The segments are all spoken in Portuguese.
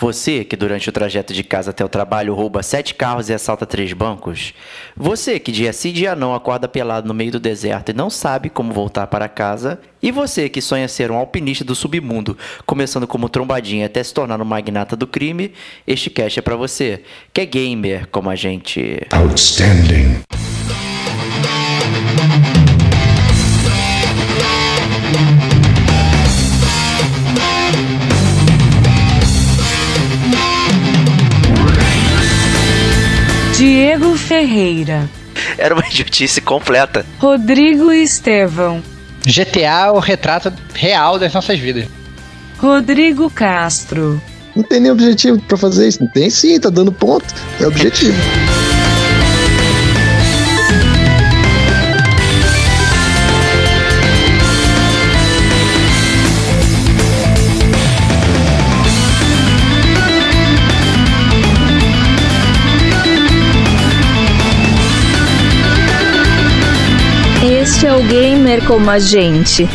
Você que durante o trajeto de casa até o trabalho rouba sete carros e assalta três bancos? Você que dia sim dia não acorda pelado no meio do deserto e não sabe como voltar para casa? E você que sonha ser um alpinista do submundo, começando como trombadinha até se tornar um magnata do crime? Este cast é para você, que é gamer como a gente. Outstanding. Diego Ferreira. Era uma idiotice completa. Rodrigo Estevão. GTA é o retrato real das nossas vidas. Rodrigo Castro. Não tem nem objetivo pra fazer isso. Não tem sim, tá dando ponto. É objetivo. Este é o Gamer como a gente.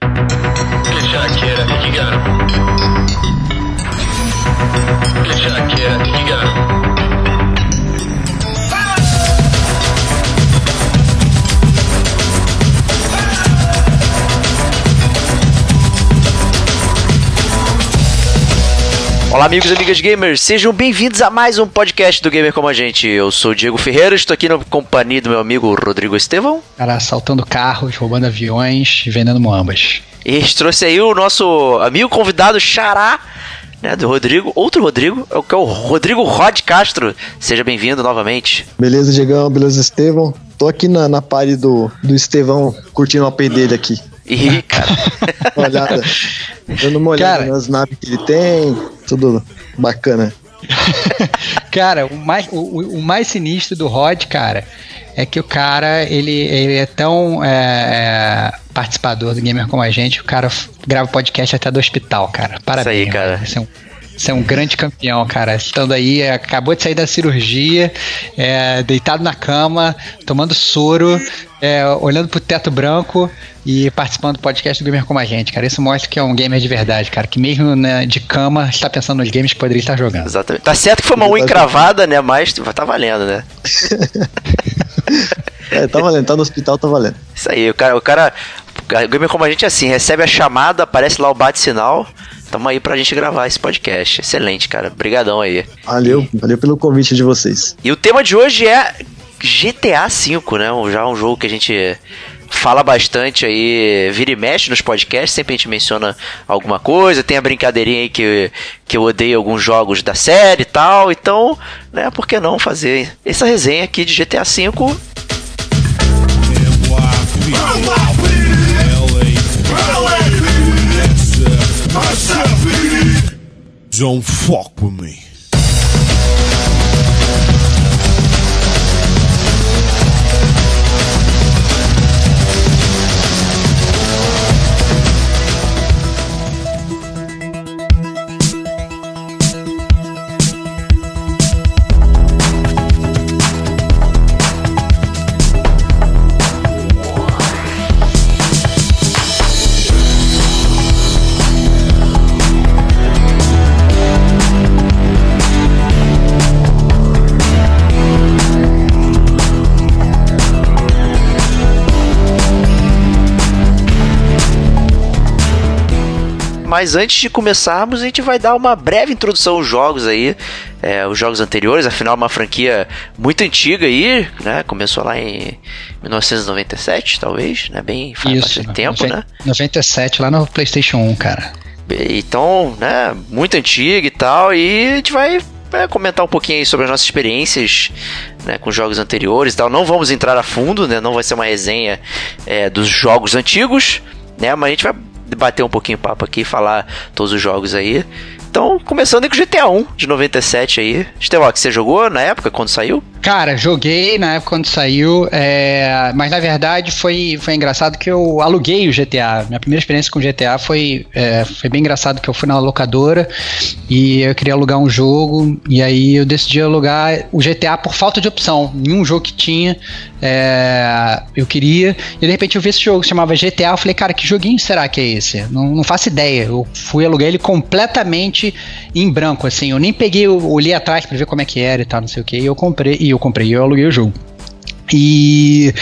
Good shot, kid. Olá, amigos e amigas gamers, sejam bem-vindos a mais um podcast do Gamer Como a Gente. Eu sou o Diego Ferreira, estou aqui na companhia do meu amigo Rodrigo Estevão. Cara, assaltando carros, roubando aviões e vendendo moambas. E trouxe aí o nosso amigo convidado Xará, né, do Rodrigo, outro Rodrigo, é o que é o Rodrigo Rod Castro. Seja bem-vindo novamente. Beleza, Diegão? Beleza, Estevão? Tô aqui na, na party do, do Estevão, curtindo o AP dele aqui. Ih, cara. Uma olhada. Dando uma olhada Cara. nas naves que ele tem. Tudo bacana. Cara, o mais, o, o mais sinistro do Rod, cara, é que o cara, ele, ele é tão é, é, participador do Gamer como a gente, o cara grava podcast até do hospital, cara. Parabéns. Isso aí, cara. Você é um, você é um grande campeão, cara. Estando aí, é, acabou de sair da cirurgia, é, deitado na cama, tomando soro, é, olhando pro teto branco e participando do podcast do Gamer como a gente, cara. Isso mostra que é um gamer de verdade, cara. Que mesmo né, de cama está pensando nos games que poderia estar jogando. Exatamente. Tá certo que foi uma unha encravada, né? Mas tá valendo, né? É, tá valendo, tá no hospital, tá valendo. Isso aí, o cara, o cara, o Gamer Como a Gente é assim, recebe a chamada, aparece lá o bate-sinal. Tamo aí pra gente gravar esse podcast. Excelente, cara. Obrigadão aí. Valeu, valeu pelo convite de vocês. E o tema de hoje é GTA V, né? Já um jogo que a gente fala bastante aí, vira e mexe nos podcasts, sempre a gente menciona alguma coisa, tem a brincadeirinha aí que, que eu odeio alguns jogos da série e tal, então, né, por que não fazer essa resenha aqui de GTA V? Don't fuck with me. Mas antes de começarmos, a gente vai dar uma breve introdução aos jogos aí, é, os jogos anteriores, afinal é uma franquia muito antiga aí, né? Começou lá em 1997, talvez, né? Bem faz bastante tempo, noven- né? 97 lá no PlayStation 1, cara. Então, né, muito antiga e tal, e a gente vai é, comentar um pouquinho aí sobre as nossas experiências né, com jogos anteriores e tal. Não vamos entrar a fundo, né, não vai ser uma resenha é, dos jogos antigos, né, mas a gente vai debater um pouquinho papo aqui, falar todos os jogos aí. Então, começando com o GTA 1 de 97 aí. Estevão, que você jogou na época, quando saiu? Cara, joguei na época quando saiu, é, mas na verdade foi, foi engraçado que eu aluguei o GTA. Minha primeira experiência com GTA foi, é, foi bem engraçado que eu fui na locadora e eu queria alugar um jogo e aí eu decidi alugar o GTA por falta de opção. Nenhum jogo que tinha é, eu queria e de repente eu vi esse jogo que se chamava GTA. Eu falei, cara, que joguinho será que é esse? Não, não faço ideia. Eu fui alugar ele completamente em branco, assim. Eu nem peguei, eu olhei atrás para ver como é que era e tal, não sei o que. E eu comprei e eu comprei e eu aluguei o jogo. E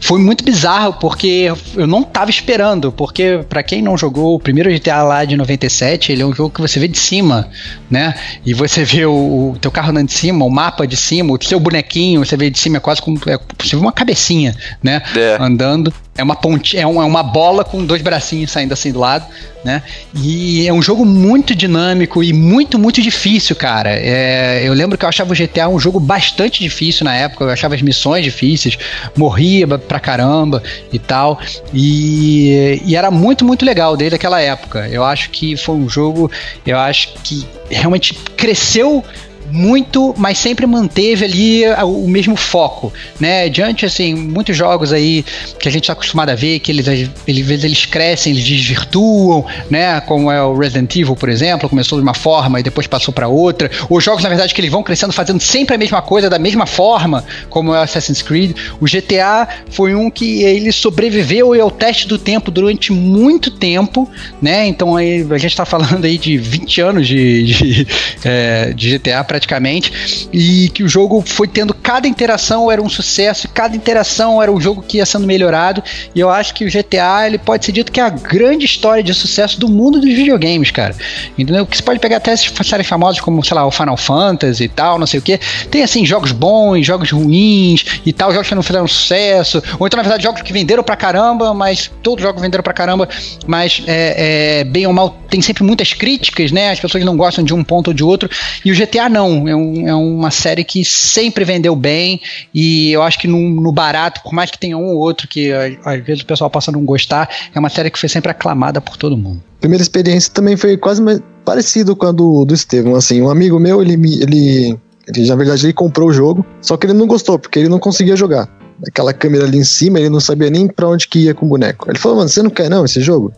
foi muito bizarro porque eu não tava esperando, porque para quem não jogou o primeiro GTA lá de 97, ele é um jogo que você vê de cima, né? E você vê o, o teu carro andando de cima, o mapa de cima, o seu bonequinho, você vê de cima é quase como é, você vê uma cabecinha, né? É. Andando. É uma ponte, é uma, é uma bola com dois bracinhos saindo assim do lado, né? E é um jogo muito dinâmico e muito, muito difícil, cara. É, eu lembro que eu achava o GTA um jogo bastante difícil na época, eu achava as missões difíceis, morria pra caramba e tal. E, e era muito, muito legal desde aquela época. Eu acho que foi um jogo, eu acho que realmente cresceu muito, mas sempre manteve ali o mesmo foco, né? Diante, assim, muitos jogos aí que a gente está acostumado a ver, que eles, eles, eles crescem, eles desvirtuam, né? Como é o Resident Evil, por exemplo, começou de uma forma e depois passou para outra. Os jogos, na verdade, que eles vão crescendo fazendo sempre a mesma coisa, da mesma forma, como é o Assassin's Creed. O GTA foi um que ele sobreviveu ao teste do tempo durante muito tempo, né? Então aí a gente está falando aí de 20 anos de, de, é, de GTA praticamente praticamente, e que o jogo foi tendo cada interação era um sucesso, cada interação era um jogo que ia sendo melhorado, e eu acho que o GTA ele pode ser dito que é a grande história de sucesso do mundo dos videogames, cara. Entendeu? Que você pode pegar até essas séries famosas como, sei lá, o Final Fantasy e tal, não sei o que. Tem assim jogos bons, jogos ruins e tal, jogos que não fizeram sucesso, ou então na verdade jogos que venderam pra caramba, mas todos os jogos venderam pra caramba, mas é, é, bem ou mal tem sempre muitas críticas, né? As pessoas não gostam de um ponto ou de outro, e o GTA não não. É, um, é uma série que sempre vendeu bem e eu acho que no, no barato, por mais que tenha um ou outro que às vezes o pessoal possa não gostar, é uma série que foi sempre aclamada por todo mundo. Primeira experiência também foi quase parecido com a do, do Estevão, assim, um amigo meu, ele, ele, ele, na verdade, ele comprou o jogo, só que ele não gostou, porque ele não conseguia jogar. Aquela câmera ali em cima, ele não sabia nem para onde que ia com o boneco. Ele falou, mano, você não quer não esse jogo?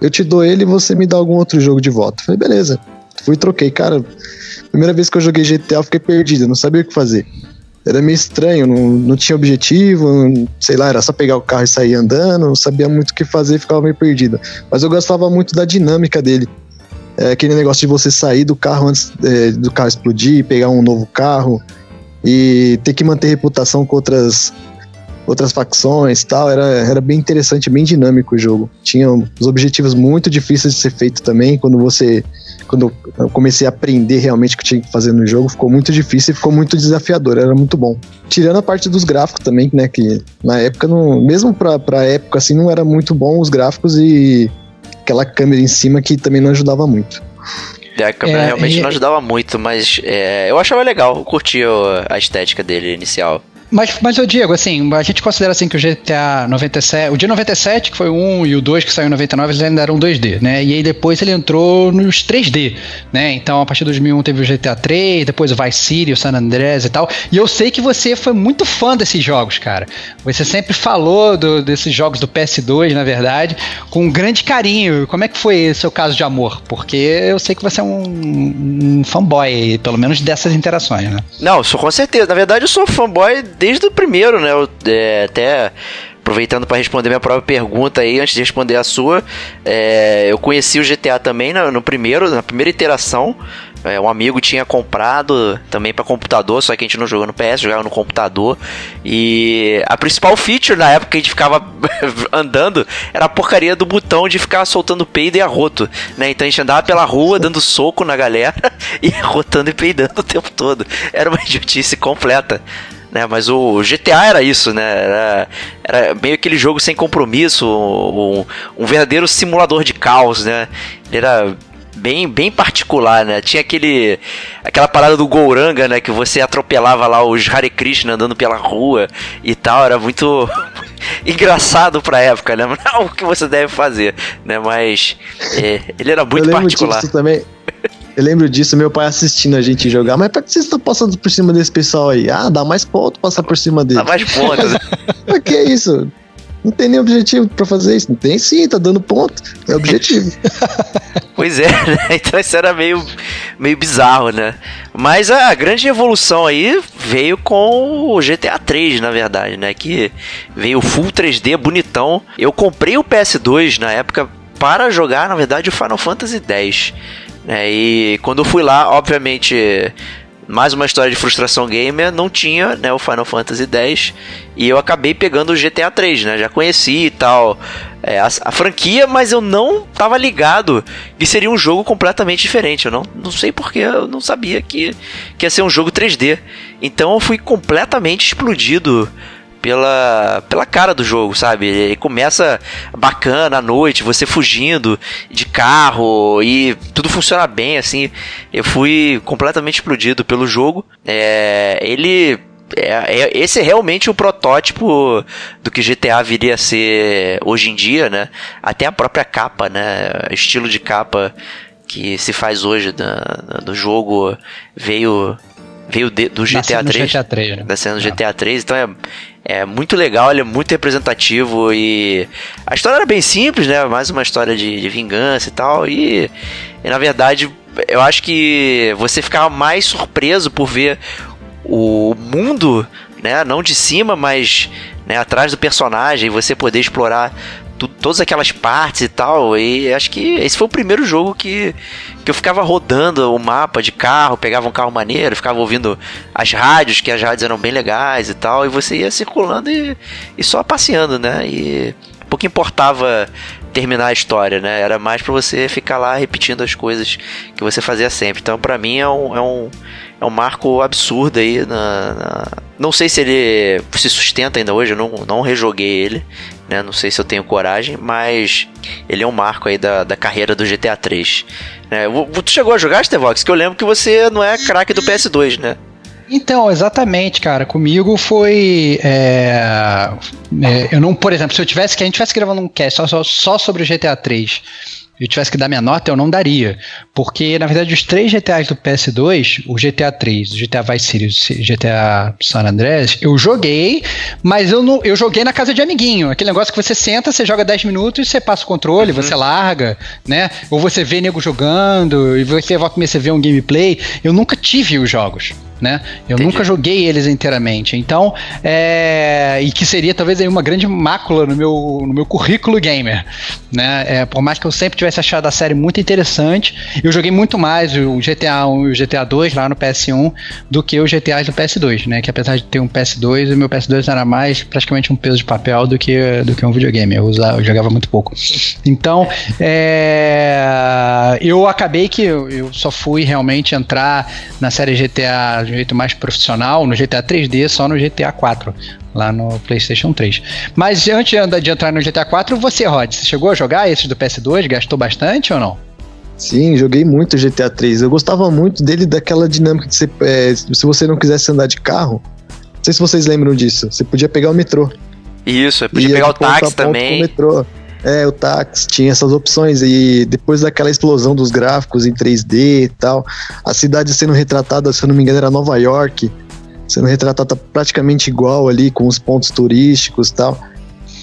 Eu te dou ele e você me dá algum outro jogo de volta. Eu falei, beleza. Fui e troquei. Cara, Primeira vez que eu joguei GTA, eu fiquei perdido, não sabia o que fazer. Era meio estranho, não, não tinha objetivo, sei lá, era só pegar o carro e sair andando, não sabia muito o que fazer, ficava meio perdido. Mas eu gostava muito da dinâmica dele. É aquele negócio de você sair do carro antes é, do carro explodir, pegar um novo carro e ter que manter reputação com outras outras facções tal, era, era bem interessante, bem dinâmico o jogo. Tinha os objetivos muito difíceis de ser feito também, quando você quando eu comecei a aprender realmente o que tinha que fazer no jogo, ficou muito difícil e ficou muito desafiador, era muito bom. Tirando a parte dos gráficos também, né, que na época, não, mesmo pra, pra época assim, não era muito bom os gráficos e aquela câmera em cima que também não ajudava muito. É, a câmera é, realmente não ajudava muito, mas é, eu achava legal, eu curtia a estética dele inicial. Mas, mas eu digo, assim, a gente considera assim que o GTA 97, o dia 97, que foi 1 e o 2 que saiu em 99, eles ainda eram 2D, né? E aí depois ele entrou nos 3D, né? Então a partir de 2001 teve o GTA 3, depois o Vice City, o San Andreas e tal. E eu sei que você foi muito fã desses jogos, cara. Você sempre falou do, desses jogos do PS2, na verdade, com um grande carinho. Como é que foi o seu caso de amor? Porque eu sei que você é um, um fanboy, pelo menos dessas interações, né? Não, sou com certeza. Na verdade, eu sou fanboy desde o primeiro, né? É, até aproveitando para responder minha própria pergunta aí, antes de responder a sua, é, eu conheci o GTA também no, no primeiro, na primeira iteração. É, um amigo tinha comprado também para computador, só que a gente não jogou no PS, jogava no computador. E a principal feature na época que a gente ficava andando era a porcaria do botão de ficar soltando peido e arroto, né? Então a gente andava pela rua dando soco na galera e arrotando e peidando o tempo todo. Era uma idiotice completa né? Mas o GTA era isso, né? Era, era meio aquele jogo sem compromisso, um, um verdadeiro simulador de caos, né? Ele era bem, bem particular, né? Tinha aquele aquela parada do Gouranga, né, que você atropelava lá os Hare Krishna andando pela rua e tal, era muito engraçado pra época, né? Não o que você deve fazer, né? Mas é, ele era muito particular. também. Eu lembro disso, meu pai assistindo a gente jogar. Mas pra que vocês estão passando por cima desse pessoal aí? Ah, dá mais ponto passar por cima dele. Dá mais pontos. Pra que isso? Não tem nem objetivo pra fazer isso. Não tem sim, tá dando ponto. É objetivo. Pois é, né? Então isso era meio, meio bizarro, né? Mas a grande evolução aí veio com o GTA 3, na verdade, né? Que veio full 3D bonitão. Eu comprei o PS2 na época para jogar, na verdade, o Final Fantasy X. Né? E quando eu fui lá, obviamente, mais uma história de frustração gamer, não tinha né, o Final Fantasy X. E eu acabei pegando o GTA 3, né? Já conheci e tal é, a, a, franquia, mas eu não tava ligado que seria um jogo completamente diferente. Eu não, não sei porque eu não sabia que, que ia ser um jogo 3D. Então eu fui completamente explodido pela, pela cara do jogo, sabe? Ele começa bacana à noite, você fugindo de carro e tudo funciona bem, assim. Eu fui completamente explodido pelo jogo. É, ele é, é, esse é realmente o protótipo do que GTA viria a ser hoje em dia, né? Até a própria capa, né? Estilo de capa que se faz hoje do, do jogo veio veio de, do GTA 3, GTA 3 né? Nascendo no GTA 3, então é, é muito legal, ele é muito representativo e a história era bem simples, né? Mais uma história de, de vingança e tal e, e na verdade eu acho que você ficava mais surpreso por ver o mundo, né, não de cima, mas né, atrás do personagem, você poder explorar tu, todas aquelas partes e tal. E acho que esse foi o primeiro jogo que, que eu ficava rodando o mapa de carro, pegava um carro maneiro, ficava ouvindo as rádios, que as rádios eram bem legais e tal, e você ia circulando e, e só passeando, né? E pouco importava terminar a história, né? Era mais para você ficar lá repetindo as coisas que você fazia sempre. Então, para mim é um, é um é um marco absurdo aí na, na, Não sei se ele se sustenta ainda hoje, eu não, não rejoguei ele, né? Não sei se eu tenho coragem, mas ele é um marco aí da, da carreira do GTA 3. É, tu chegou a jogar, Stevox? Que eu lembro que você não é craque do PS2, né? Então, exatamente, cara. Comigo foi. É, é, eu não, por exemplo, se eu tivesse que a gente tivesse gravando um cast só, só, só sobre o GTA 3 eu tivesse que dar minha nota, eu não daria. Porque, na verdade, os três GTAs do PS2, o GTA 3, o GTA Vice City o GTA San Andreas, eu joguei, mas eu não, eu joguei na casa de amiguinho. Aquele negócio que você senta, você joga 10 minutos, você passa o controle, uhum. você larga, né? Ou você vê nego jogando, e você vai começar a ver um gameplay. Eu nunca tive os jogos né? Eu Entendi. nunca joguei eles inteiramente. Então, é, e que seria talvez aí uma grande mácula no meu, no meu currículo gamer, né? É, por mais que eu sempre tivesse achado a série muito interessante, eu joguei muito mais o GTA 1 e o GTA 2 lá no PS1 do que os GTAs do PS2, né? Que apesar de ter um PS2, o meu PS2 era mais praticamente um peso de papel do que, do que um videogame. Eu, usava, eu jogava muito pouco. Então, é, eu acabei que eu, eu só fui realmente entrar na série GTA de um jeito mais profissional no GTA 3D, só no GTA 4, lá no PlayStation 3. Mas antes de entrar no GTA 4, você, Rod, você chegou a jogar esses do PS2? Gastou bastante ou não? Sim, joguei muito GTA 3. Eu gostava muito dele, daquela dinâmica de você, é, se você não quisesse andar de carro. Não sei se vocês lembram disso. Você podia pegar o metrô. Isso, podia pegar o táxi também. Com o metrô. É, o táxi tinha essas opções e depois daquela explosão dos gráficos em 3D e tal, a cidade sendo retratada, se eu não me engano, era Nova York, sendo retratada praticamente igual ali, com os pontos turísticos e tal.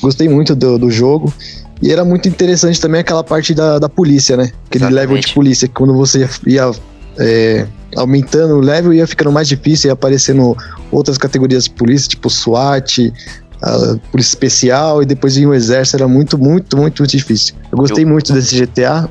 Gostei muito do, do jogo. E era muito interessante também aquela parte da, da polícia, né? Aquele Exatamente. level de polícia, que quando você ia é, aumentando o level, ia ficando mais difícil, ia aparecendo outras categorias de polícia, tipo SWAT, polícia especial e depois vinha o exército, era muito, muito, muito, muito difícil. Eu gostei eu... muito desse GTA.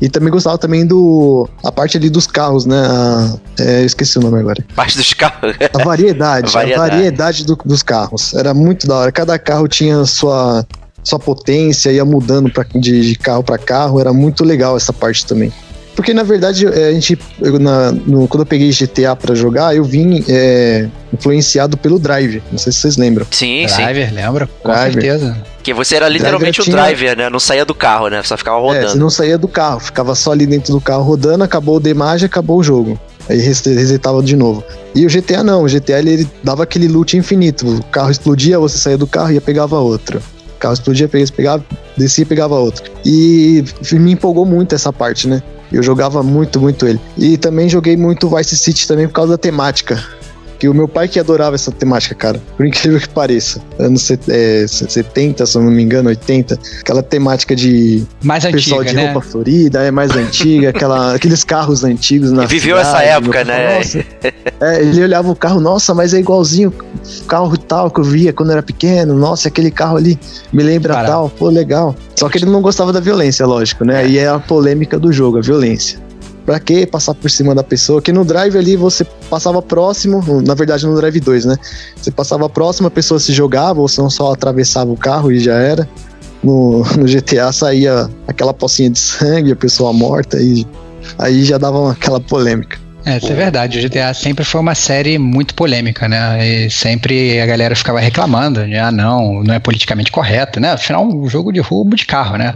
E também gostava também do. A parte ali dos carros, né? A, é, eu esqueci o nome agora. Parte dos carros. A variedade. a variedade, a variedade do, dos carros. Era muito da hora. Cada carro tinha sua, sua potência, ia mudando pra, de, de carro para carro. Era muito legal essa parte também. Porque na verdade é, a gente, eu, na, no, quando eu peguei GTA para jogar, eu vim é, influenciado pelo Drive. Não sei se vocês lembram. Sim, Driver, sim. lembra? Com Driver. certeza. Que você era literalmente o driver, tinha... né? Não saía do carro, né? Só ficava rodando. É, você não saía do carro, ficava só ali dentro do carro rodando, acabou o demage, acabou o jogo. Aí resetava de novo. E o GTA não, o GTA ele, ele dava aquele loot infinito. O carro explodia, você saía do carro e pegava outro carro explodia, pegava, descia e pegava outro. E me empolgou muito essa parte, né? Eu jogava muito, muito ele. E também joguei muito Vice City também por causa da temática. Que o meu pai que adorava essa temática, cara. Por incrível que pareça. Anos set- é, 70, se eu não me engano, 80. Aquela temática de Mais pessoal antiga, de né? roupa florida, é mais antiga, aquela, aqueles carros antigos na Viveu cidade, essa época, né? É, ele olhava o carro, nossa, mas é igualzinho o carro tal que eu via quando eu era pequeno. Nossa, aquele carro ali me lembra Caraca. tal, pô, legal. Só que ele não gostava da violência, lógico, né? Aí é a polêmica do jogo, a violência. Pra que passar por cima da pessoa? Que no drive ali você passava próximo, na verdade no drive 2, né? Você passava próximo, a pessoa se jogava, ou senão só atravessava o carro e já era. No, no GTA saía aquela pocinha de sangue, a pessoa morta, e aí já dava aquela polêmica. É, isso é verdade. O GTA sempre foi uma série muito polêmica, né? E sempre a galera ficava reclamando, de, ah, não, não é politicamente correto, né? Afinal, um jogo de roubo de carro, né?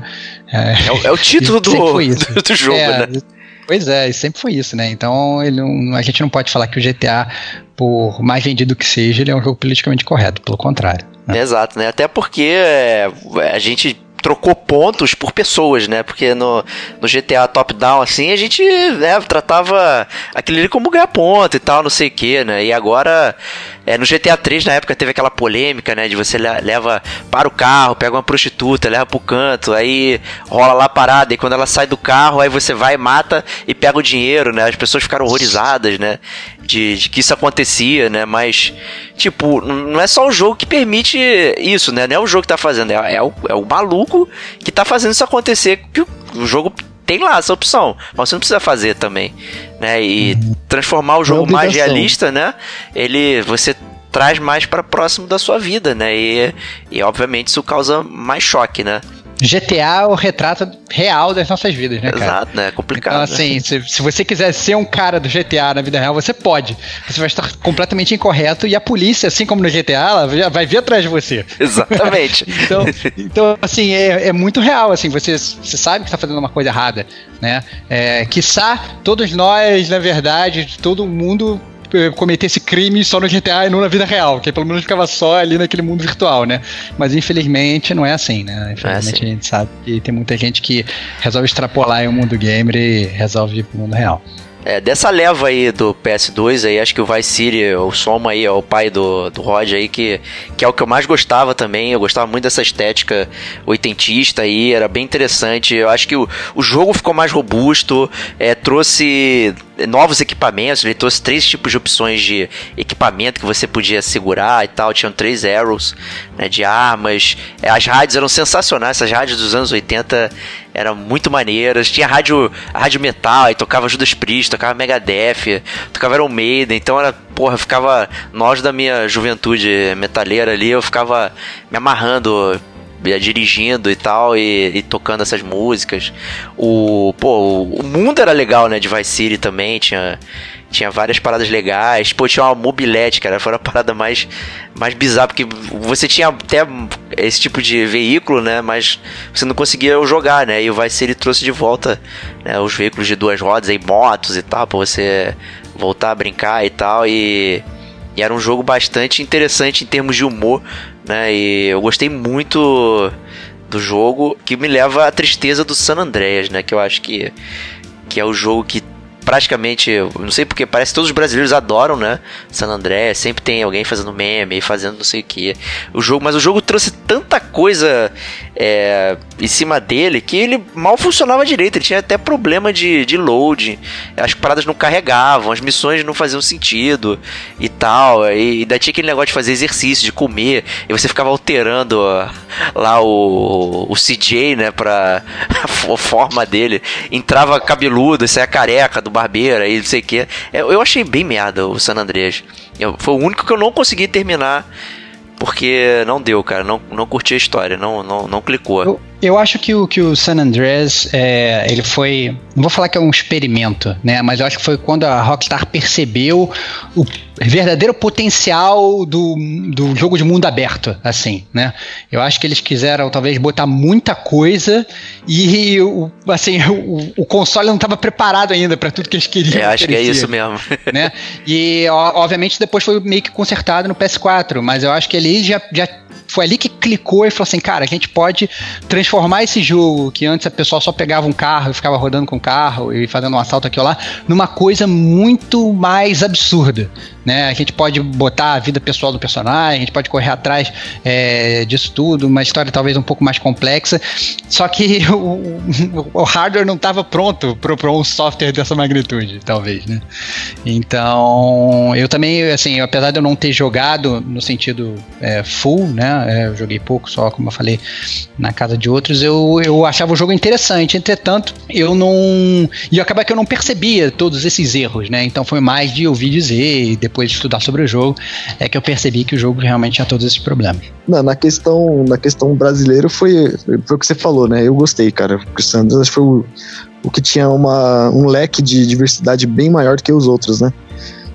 É, o, é o título do, do jogo, É, né? Pois é, e sempre foi isso, né? Então ele a gente não pode falar que o GTA, por mais vendido que seja, ele é um jogo politicamente correto, pelo contrário. né? Exato, né? Até porque é, a gente trocou pontos por pessoas, né? Porque no, no GTA top-down, assim, a gente né, tratava aquilo ali como ganhar ponto e tal, não sei o que, né? E agora, é, no GTA 3, na época, teve aquela polêmica, né? De você le- leva para o carro, pega uma prostituta, leva pro canto, aí rola lá a parada, e quando ela sai do carro, aí você vai, mata e pega o dinheiro, né? As pessoas ficaram horrorizadas, né? De, de que isso acontecia, né? Mas, tipo, não é só o jogo que permite isso, né? Não é o jogo que tá fazendo, é, é o, é o maluco que tá fazendo isso acontecer, que o jogo tem lá essa opção, mas você não precisa fazer também, né? E transformar o jogo mais obrigação. realista, né? Ele, você traz mais para próximo da sua vida, né? E, e obviamente isso causa mais choque, né? GTA é o retrato real das nossas vidas, né, cara? Exato, né? É complicado. Então, né? assim, se, se você quiser ser um cara do GTA na vida real, você pode. Você vai estar completamente incorreto e a polícia, assim como no GTA, ela vai- vai vir atrás de você. Exatamente. Então, então assim, é, é muito real, assim, você, você sabe que está fazendo uma coisa errada, né? É, quiçá todos nós, na verdade, todo mundo eh, cometer esse crime só no GTA e não na vida real, que pelo menos ficava só ali naquele mundo virtual, né? Mas infelizmente não é assim, né? Infelizmente assim. a gente sabe que tem muita gente que resolve extrapolar em um mundo gamer e resolve ir pro mundo real. É, dessa leva aí do PS2 aí, acho que o Vice City, o Soma aí, é o pai do, do Rod aí, que, que é o que eu mais gostava também. Eu gostava muito dessa estética oitentista aí, era bem interessante. Eu acho que o, o jogo ficou mais robusto, é, trouxe novos equipamentos, ele trouxe três tipos de opções de equipamento que você podia segurar e tal. Tinham três arrows né, de armas. É, as rádios eram sensacionais, essas rádios dos anos 80 eram muito maneiras. Tinha rádio, rádio metal, aí tocava Judas Priest, tocava Megadeth, tocava Iron Maiden. Então era, porra, ficava. Nós da minha juventude metaleira ali, eu ficava me amarrando ia dirigindo e tal, e, e tocando essas músicas. O, pô, o mundo era legal, né, de Vice City também, tinha, tinha várias paradas legais. Pô, tinha uma mobilete, cara, foi a parada mais, mais bizarra, porque você tinha até esse tipo de veículo, né, mas você não conseguia jogar, né, e o Vice City trouxe de volta né, os veículos de duas rodas, aí motos e tal, pra você voltar a brincar e tal, e... E era um jogo bastante interessante em termos de humor, né? E eu gostei muito do jogo, que me leva à tristeza do San Andreas, né? Que eu acho que, que é o jogo que praticamente, não sei porque, parece que todos os brasileiros adoram, né? San Andreas, sempre tem alguém fazendo meme, fazendo não sei o que. O jogo, mas o jogo trouxe tanta coisa é, em cima dele que ele mal funcionava direito. Ele tinha até problema de, de load, as paradas não carregavam, as missões não faziam sentido e tal. E ainda tinha aquele negócio de fazer exercício, de comer, e você ficava alterando lá o, o CJ, né, pra a forma dele. Entrava cabeludo, saia careca do barbeiro, aí não sei o que. Eu, eu achei bem merda o San Andreas. Foi o único que eu não consegui terminar. Porque não deu, cara. Não, não curti a história. Não, não, não clicou. Eu, eu acho que o, que o San Andreas, é, ele foi. Não vou falar que é um experimento, né? Mas eu acho que foi quando a Rockstar percebeu o verdadeiro potencial do, do jogo de mundo aberto, assim, né? Eu acho que eles quiseram talvez botar muita coisa e o, assim, o, o console não estava preparado ainda para tudo que eles queriam. É, acho que é isso mesmo. né? E ó, obviamente depois foi meio que consertado no PS4, mas eu acho que ali já, já foi ali que clicou e falou assim, cara, a gente pode transformar esse jogo que antes a pessoa só pegava um carro e ficava rodando com o carro e fazendo um assalto aqui ou lá, numa coisa muito mais absurda. Né? A gente pode botar a vida pessoal do personagem, a gente pode correr atrás é, disso tudo, uma história talvez um pouco mais complexa. Só que o, o hardware não estava pronto para um software dessa magnitude, talvez, né? Então, eu também, assim, apesar de eu não ter jogado no sentido é, full, né? É, eu joguei pouco só, como eu falei, na casa de outros, eu, eu achava o jogo interessante. Entretanto, eu não. E acaba que eu não percebia todos esses erros, né? Então foi mais de ouvir dizer e depois depois de estudar sobre o jogo, é que eu percebi que o jogo realmente tinha todos esses problemas. Não, na questão, na questão brasileira foi, foi o que você falou, né? Eu gostei, cara. O Cristiano acho que foi o, o que tinha uma, um leque de diversidade bem maior do que os outros, né?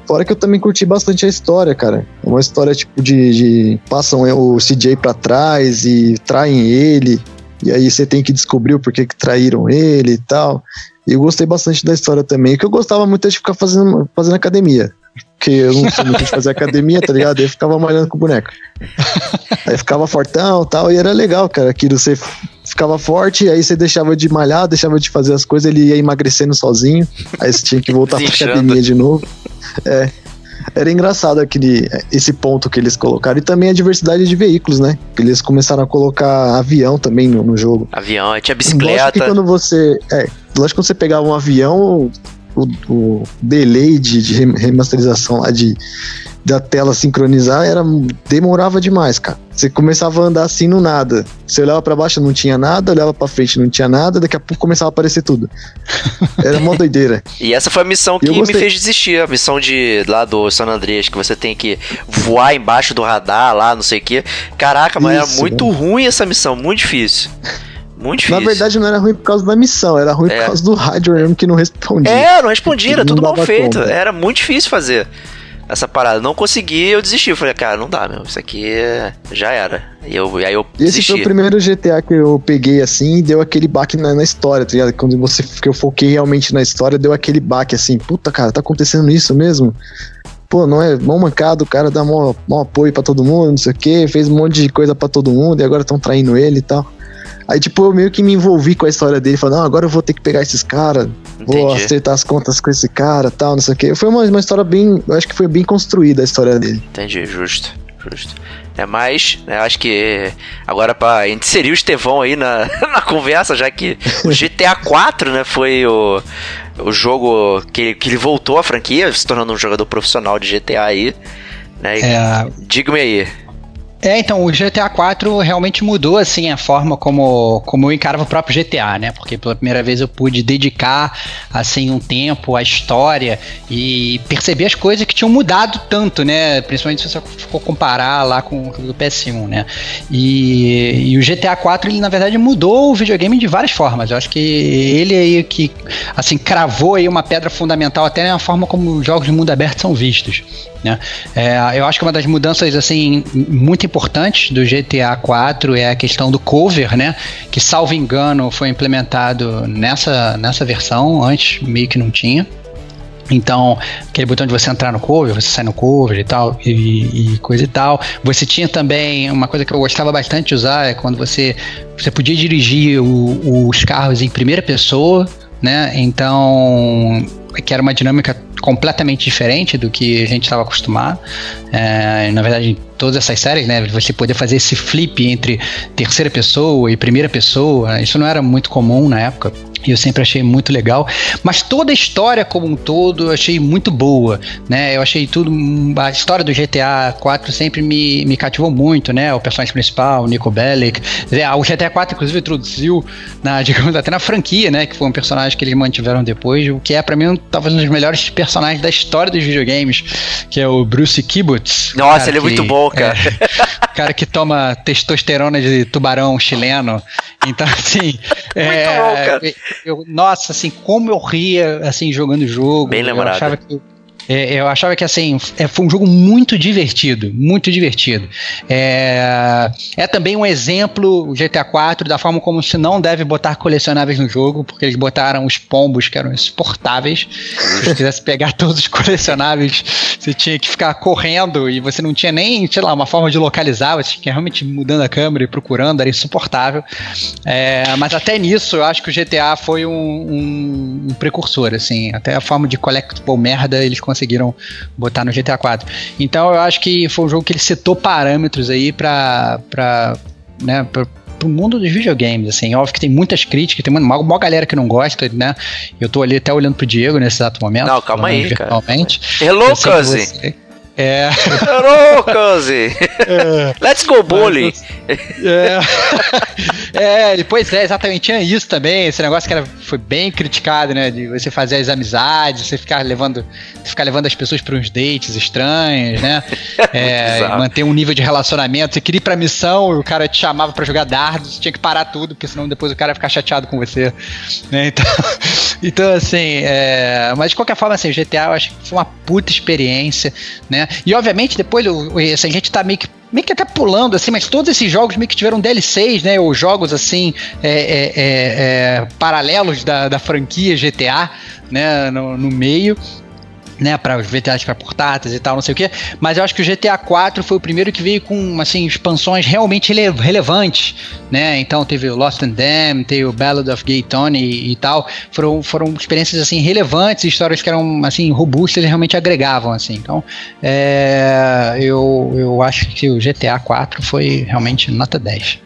Fora que eu também curti bastante a história, cara. É uma história tipo de, de passam o CJ para trás e traem ele. E aí você tem que descobrir o porquê que traíram ele e tal. E eu gostei bastante da história também. O que eu gostava muito é de ficar fazendo, fazendo academia porque eu não sou muito de fazer academia, tá ligado? Eu ficava malhando com o boneco. Aí ficava fortão tal, e era legal, cara. Aquilo você ficava forte, aí você deixava de malhar, deixava de fazer as coisas, ele ia emagrecendo sozinho. Aí você tinha que voltar pra academia de novo. É. Era engraçado aquele, esse ponto que eles colocaram. E também a diversidade de veículos, né? Eles começaram a colocar avião também no, no jogo. Avião, tinha bicicleta. Lógico que quando você. É, lógico que quando você pegava um avião, o, o delay de, de, remasterização lá de da tela sincronizar era demorava demais, cara. Você começava a andar assim no nada. Você olhava para baixo não tinha nada, olhava para frente não tinha nada, daqui a pouco começava a aparecer tudo. Era uma doideira. e essa foi a missão que me fez desistir, a missão de lá do San Andreas, que você tem que voar embaixo do radar lá, não sei o que. Caraca, mas Isso, era muito né? ruim essa missão, muito difícil. Muito difícil. Na verdade, não era ruim por causa da missão, era ruim é. por causa do rádio mesmo que não respondia. É, não respondia, era tudo mal feito. Conta. Era muito difícil fazer essa parada. Não consegui, eu desisti. Eu falei, cara, não dá, meu. Isso aqui já era. E eu, aí eu Esse desisti. foi o primeiro GTA que eu peguei assim e deu aquele baque na, na, história, tá ligado? Quando você, que eu foquei realmente na história, deu aquele baque assim, puta, cara, tá acontecendo isso mesmo? Pô, não é mão mancado, o cara dá mó, mó apoio para todo mundo, não sei o que, fez um monte de coisa para todo mundo e agora estão traindo ele e tal. Aí, tipo, eu meio que me envolvi com a história dele, falando, não, agora eu vou ter que pegar esses caras, vou acertar as contas com esse cara tal, não sei o quê. Foi uma, uma história bem. Eu acho que foi bem construída a história dele. Entendi, justo, justo. É mais, né, acho que agora para inserir o Estevão aí na, na conversa, já que o GTA 4, né, foi o, o jogo que, que ele voltou à franquia, se tornando um jogador profissional de GTA aí. Né? É... Diga-me aí, é, então, o GTA 4 realmente mudou, assim, a forma como, como eu encarava o próprio GTA, né? Porque pela primeira vez eu pude dedicar, assim, um tempo à história e perceber as coisas que tinham mudado tanto, né? Principalmente se você for comparar lá com o do PS1, né? E, e, o GTA 4, ele, na verdade, mudou o videogame de várias formas. Eu acho que ele aí que, assim, cravou aí uma pedra fundamental até na forma como os jogos de mundo aberto são vistos. Né? É, eu acho que uma das mudanças assim muito importantes do GTA 4 é a questão do cover, né? Que salvo engano foi implementado nessa, nessa versão, antes meio que não tinha. Então, aquele botão de você entrar no cover, você sai no cover e tal, e, e, coisa e tal. Você tinha também uma coisa que eu gostava bastante de usar, é quando você, você podia dirigir o, os carros em primeira pessoa, né? Então, que era uma dinâmica completamente diferente do que a gente estava acostumado. É, na verdade, todas essas séries, né, você poder fazer esse flip entre terceira pessoa e primeira pessoa, isso não era muito comum na época. E eu sempre achei muito legal. Mas toda a história como um todo eu achei muito boa, né? Eu achei tudo. A história do GTA 4 sempre me, me cativou muito, né? O personagem principal, o Nico Bellic. É, o GTA 4, inclusive, introduziu, na, digamos, até na franquia, né? Que foi um personagem que eles mantiveram depois, o que é, para mim, talvez um dos melhores personagens da história dos videogames, que é o Bruce Kibbutz. Nossa, ele é muito bom, cara. É, cara que toma testosterona de tubarão chileno. Então, assim. é, bom, cara. Eu, nossa, assim, como eu ria assim jogando o jogo. Bem lembrado. Eu achava que É, eu achava que assim é, foi um jogo muito divertido, muito divertido. É, é também um exemplo o GTA 4 da forma como se não deve botar colecionáveis no jogo, porque eles botaram os pombos que eram insuportáveis. Se quisesse pegar todos os colecionáveis, você tinha que ficar correndo e você não tinha nem, sei lá, uma forma de localizar, você tinha que realmente mudando a câmera e procurando, era insuportável. É, mas até nisso eu acho que o GTA foi um, um, um precursor, assim, até a forma de collectible merda eles botar no GTA 4. Então eu acho que foi um jogo que ele setou parâmetros aí pra, pra, né, pra, pro mundo dos videogames, assim, óbvio que tem muitas críticas, tem uma, uma galera que não gosta, né, eu tô ali até olhando pro Diego nesse exato momento. Não, calma aí, cara. Hello, cousin! É. Cozy! É. Let's go bowling! É. é, pois é, exatamente, tinha isso também, esse negócio que era, foi bem criticado, né, de você fazer as amizades, você ficar levando, ficar levando as pessoas para uns dates estranhos, né, é, manter um nível de relacionamento, você queria ir pra missão, o cara te chamava para jogar dardos, tinha que parar tudo, porque senão depois o cara ia ficar chateado com você, né, então, então assim, é, mas de qualquer forma, assim, o GTA eu acho que foi uma puta experiência, né, e obviamente depois assim, a gente tá meio que meio que até pulando, assim, mas todos esses jogos meio que tiveram DLCs, né? Ou jogos assim, é, é, é, é, paralelos da, da franquia GTA, né? No, no meio né, para os VTAs para portáteis e tal, não sei o que, mas eu acho que o GTA 4 foi o primeiro que veio com assim expansões realmente rele relevantes, né? Então teve o Lost and Damned, teve o Ballad of Gay Tony e, e, tal, foram, foram experiências assim relevantes, histórias que eram assim robustas e realmente agregavam assim. Então, é, eu, eu acho que o GTA 4 foi realmente nota 10.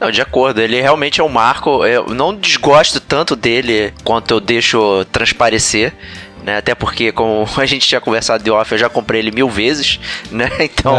Não, de acordo, ele realmente é um marco. Eu não desgosto tanto dele quanto eu deixo transparecer né? Até porque, como a gente tinha conversado de off, eu já comprei ele mil vezes, né? Então.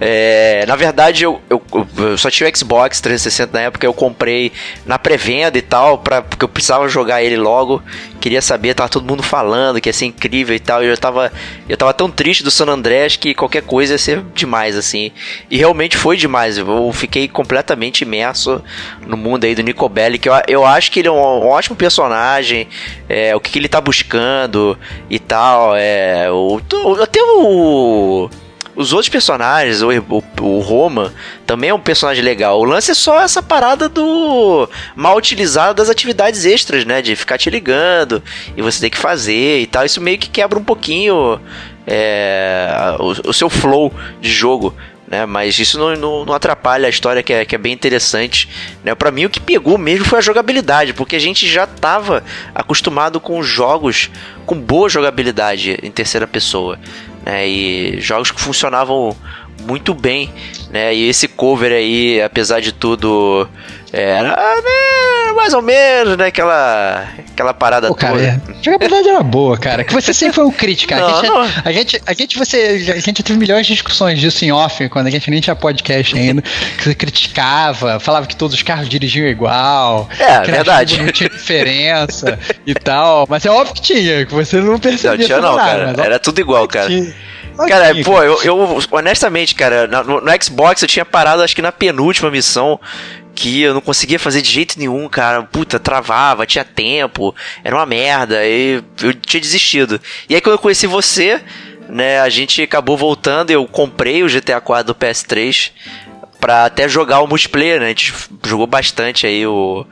É. Na verdade, eu, eu, eu, só tinha o Xbox 360 na época, eu comprei na pré-venda e tal, pra, porque eu precisava jogar ele logo. Queria saber, tava todo mundo falando que ia ser incrível e tal. E eu tava, eu tava tão triste do San Andreas que qualquer coisa ia ser demais, assim. E realmente foi demais. Eu fiquei completamente imerso no mundo aí do Nico Belli, que eu, eu acho que ele é um, um ótimo personagem. É, o que, que, ele tá buscando e tal. É, o, até o os outros personagens, o, o, o Roma, também é um personagem legal. O lance é só essa parada do mal utilizado das atividades extras, né? De ficar te ligando e você tem que fazer e tal. Isso meio que quebra um pouquinho é, o, o seu flow de jogo né? Mas isso não, não, não, atrapalha a história que é, que é bem interessante, né? Para mim o que pegou mesmo foi a jogabilidade, porque a gente já estava acostumado com jogos com boa jogabilidade em terceira pessoa, né? E jogos que funcionavam muito bem, né? E esse cover aí, apesar de tudo, era né, mais ou menos, né? Aquela, aquela parada Pô, cara, toda. É. A jogabilidade era boa, cara. Que você sempre foi um crítico, cara. Não, a, gente, não. a, gente, a gente, você, a gente teve milhões de discussões disso em off, quando a gente nem tinha podcast ainda, que você criticava, falava que todos os carros dirigiam igual. É, que verdade. Não tinha diferença e tal. Mas é óbvio que tinha, que você não percebia. Não tinha não, nada, cara. Era tudo igual, cara. Tinha. Cara, pô, eu, eu, honestamente, cara, no, no, Xbox eu tinha parado acho que na penúltima missão que eu não conseguia fazer de jeito nenhum, cara. Puta, travava, tinha tempo, era uma merda, e eu tinha desistido. E aí quando eu conheci você, né, a gente acabou voltando, eu comprei o GTA 4 do PS3 pra até jogar o multiplayer, né? A gente jogou bastante aí o,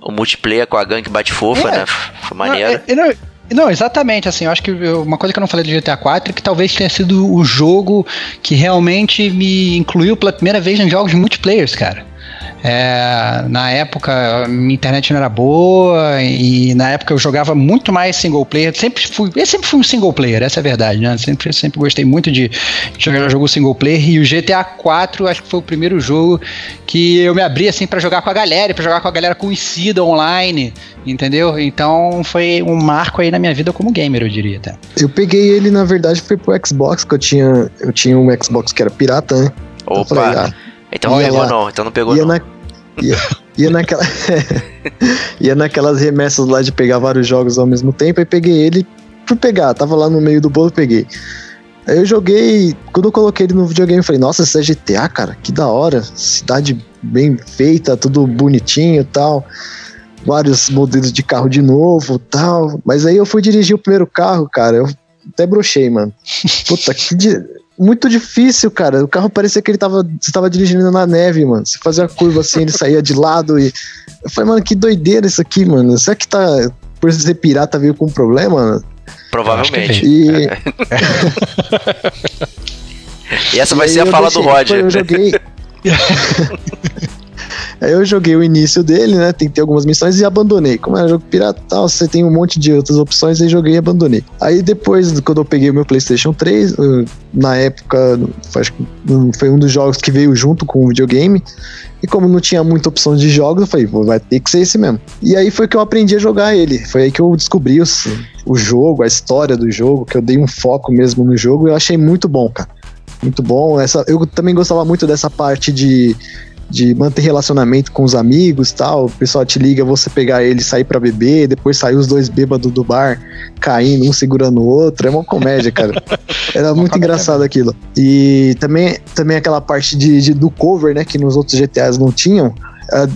o multiplayer com a gangue bate fofa, é, né? Foi maneiro. Não, é, não, exatamente, assim, eu acho que uma coisa que eu não falei do GTA 4 é que talvez tenha sido o jogo que realmente me incluiu pela primeira vez em jogos de multiplayer, cara. É, na época, minha internet não era boa e na época eu jogava muito mais single player. Sempre fui, eu sempre fui um single player, essa é a verdade, né? Sempre, sempre gostei muito de jogar jogo single player e o GTA 4 acho que foi o primeiro jogo que eu me abri assim para jogar com a galera, para jogar com a galera conhecida online, entendeu? Então foi um marco aí na minha vida como gamer, eu diria até. Eu peguei ele na verdade foi pro Xbox, que eu tinha, eu tinha um Xbox que era pirata, né? Opa. Então, falei, ah, então não pegou lá, não, então não pegou não. Na, Ia, ia, naquela, ia naquelas remessas lá de pegar vários jogos ao mesmo tempo, e peguei ele por pegar, tava lá no meio do bolo, peguei. Aí eu joguei, quando eu coloquei ele no videogame, eu falei, nossa, isso é GTA, cara, que da hora, cidade bem feita, tudo bonitinho e tal, vários modelos de carro de novo tal, mas aí eu fui dirigir o primeiro carro, cara, eu até brochei, mano. Puta, que di- muito difícil, cara. O carro parecia que ele tava, você tava dirigindo na neve, mano. Você fazia uma curva assim, ele saía de lado e. Eu falei, mano, que doideira isso aqui, mano. Será que tá. Por ser pirata veio com problema, mano? Provavelmente. E. E essa vai E ser a fala deixei- do Roger. Eu joguei. Aí eu joguei o início dele, né? Tentei algumas missões e abandonei. Como era jogo pirata tal, você tem um monte de outras opções, aí joguei e abandonei. Aí depois, quando eu peguei o meu PlayStation 3, eu- na época, foi, acho que um- foi um dos jogos que veio junto com o videogame. E como não tinha muita opção de jogos, eu falei, "Pô, vai ter que ser esse mesmo. E aí foi que eu aprendi a jogar ele. Foi aí que eu descobri os- o jogo, a história do jogo, que eu dei um foco mesmo no jogo e eu achei muito bom, cara. Muito bom. Essa, eu também gostava muito dessa parte de, de manter relacionamento com os amigos tal. O pessoal te liga, você pegar ele, sair pra beber, depois sair os dois bêbados do bar, caindo, um segurando o outro. É uma comédia, cara. Era muito engraçado aquilo. E também, também aquela parte de, de- do cover, né, que nos outros GTAs não tinham.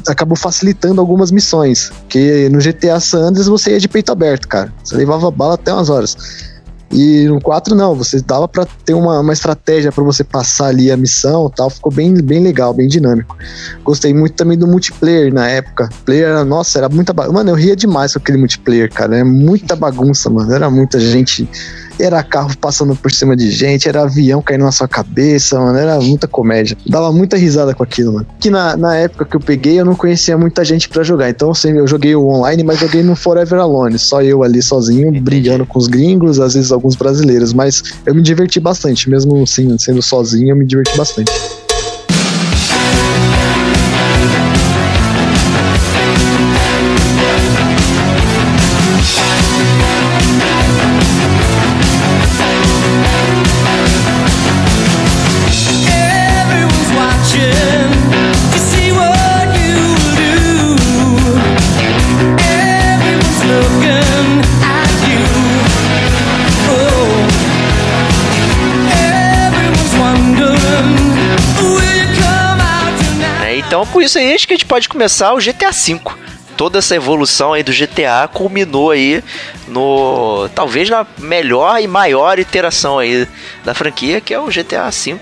Acabou facilitando algumas missões. Que no GTA San Andreas você ia de peito aberto, cara. Você levava bala até umas horas. E no 4 não, você dava pra ter uma, uma estratégia pra você passar ali a missão tal, ficou bem, bem legal, bem dinâmico. Gostei muito também do multiplayer na época. Player, nossa, era muita bagunça. Mano, eu ria demais com aquele multiplayer, cara. É muita bagunça, mano. Era muita gente. Era carro passando por cima de gente, era avião caindo na sua cabeça, mano. Era muita comédia. Dava muita risada com aquilo, mano. Que na, na época que eu peguei, eu não conhecia muita gente pra jogar. Então, assim, eu joguei o online, mas joguei no Forever Alone. Só eu ali sozinho, brigando com os gringos, às vezes alguns brasileiros. Mas eu me diverti bastante, mesmo assim, sendo sozinho, eu me diverti bastante. Com isso aí, acho que a gente pode começar o GTA V. Toda essa evolução aí do GTA culminou aí no. talvez na melhor e maior iteração aí da franquia, que é o GTA V.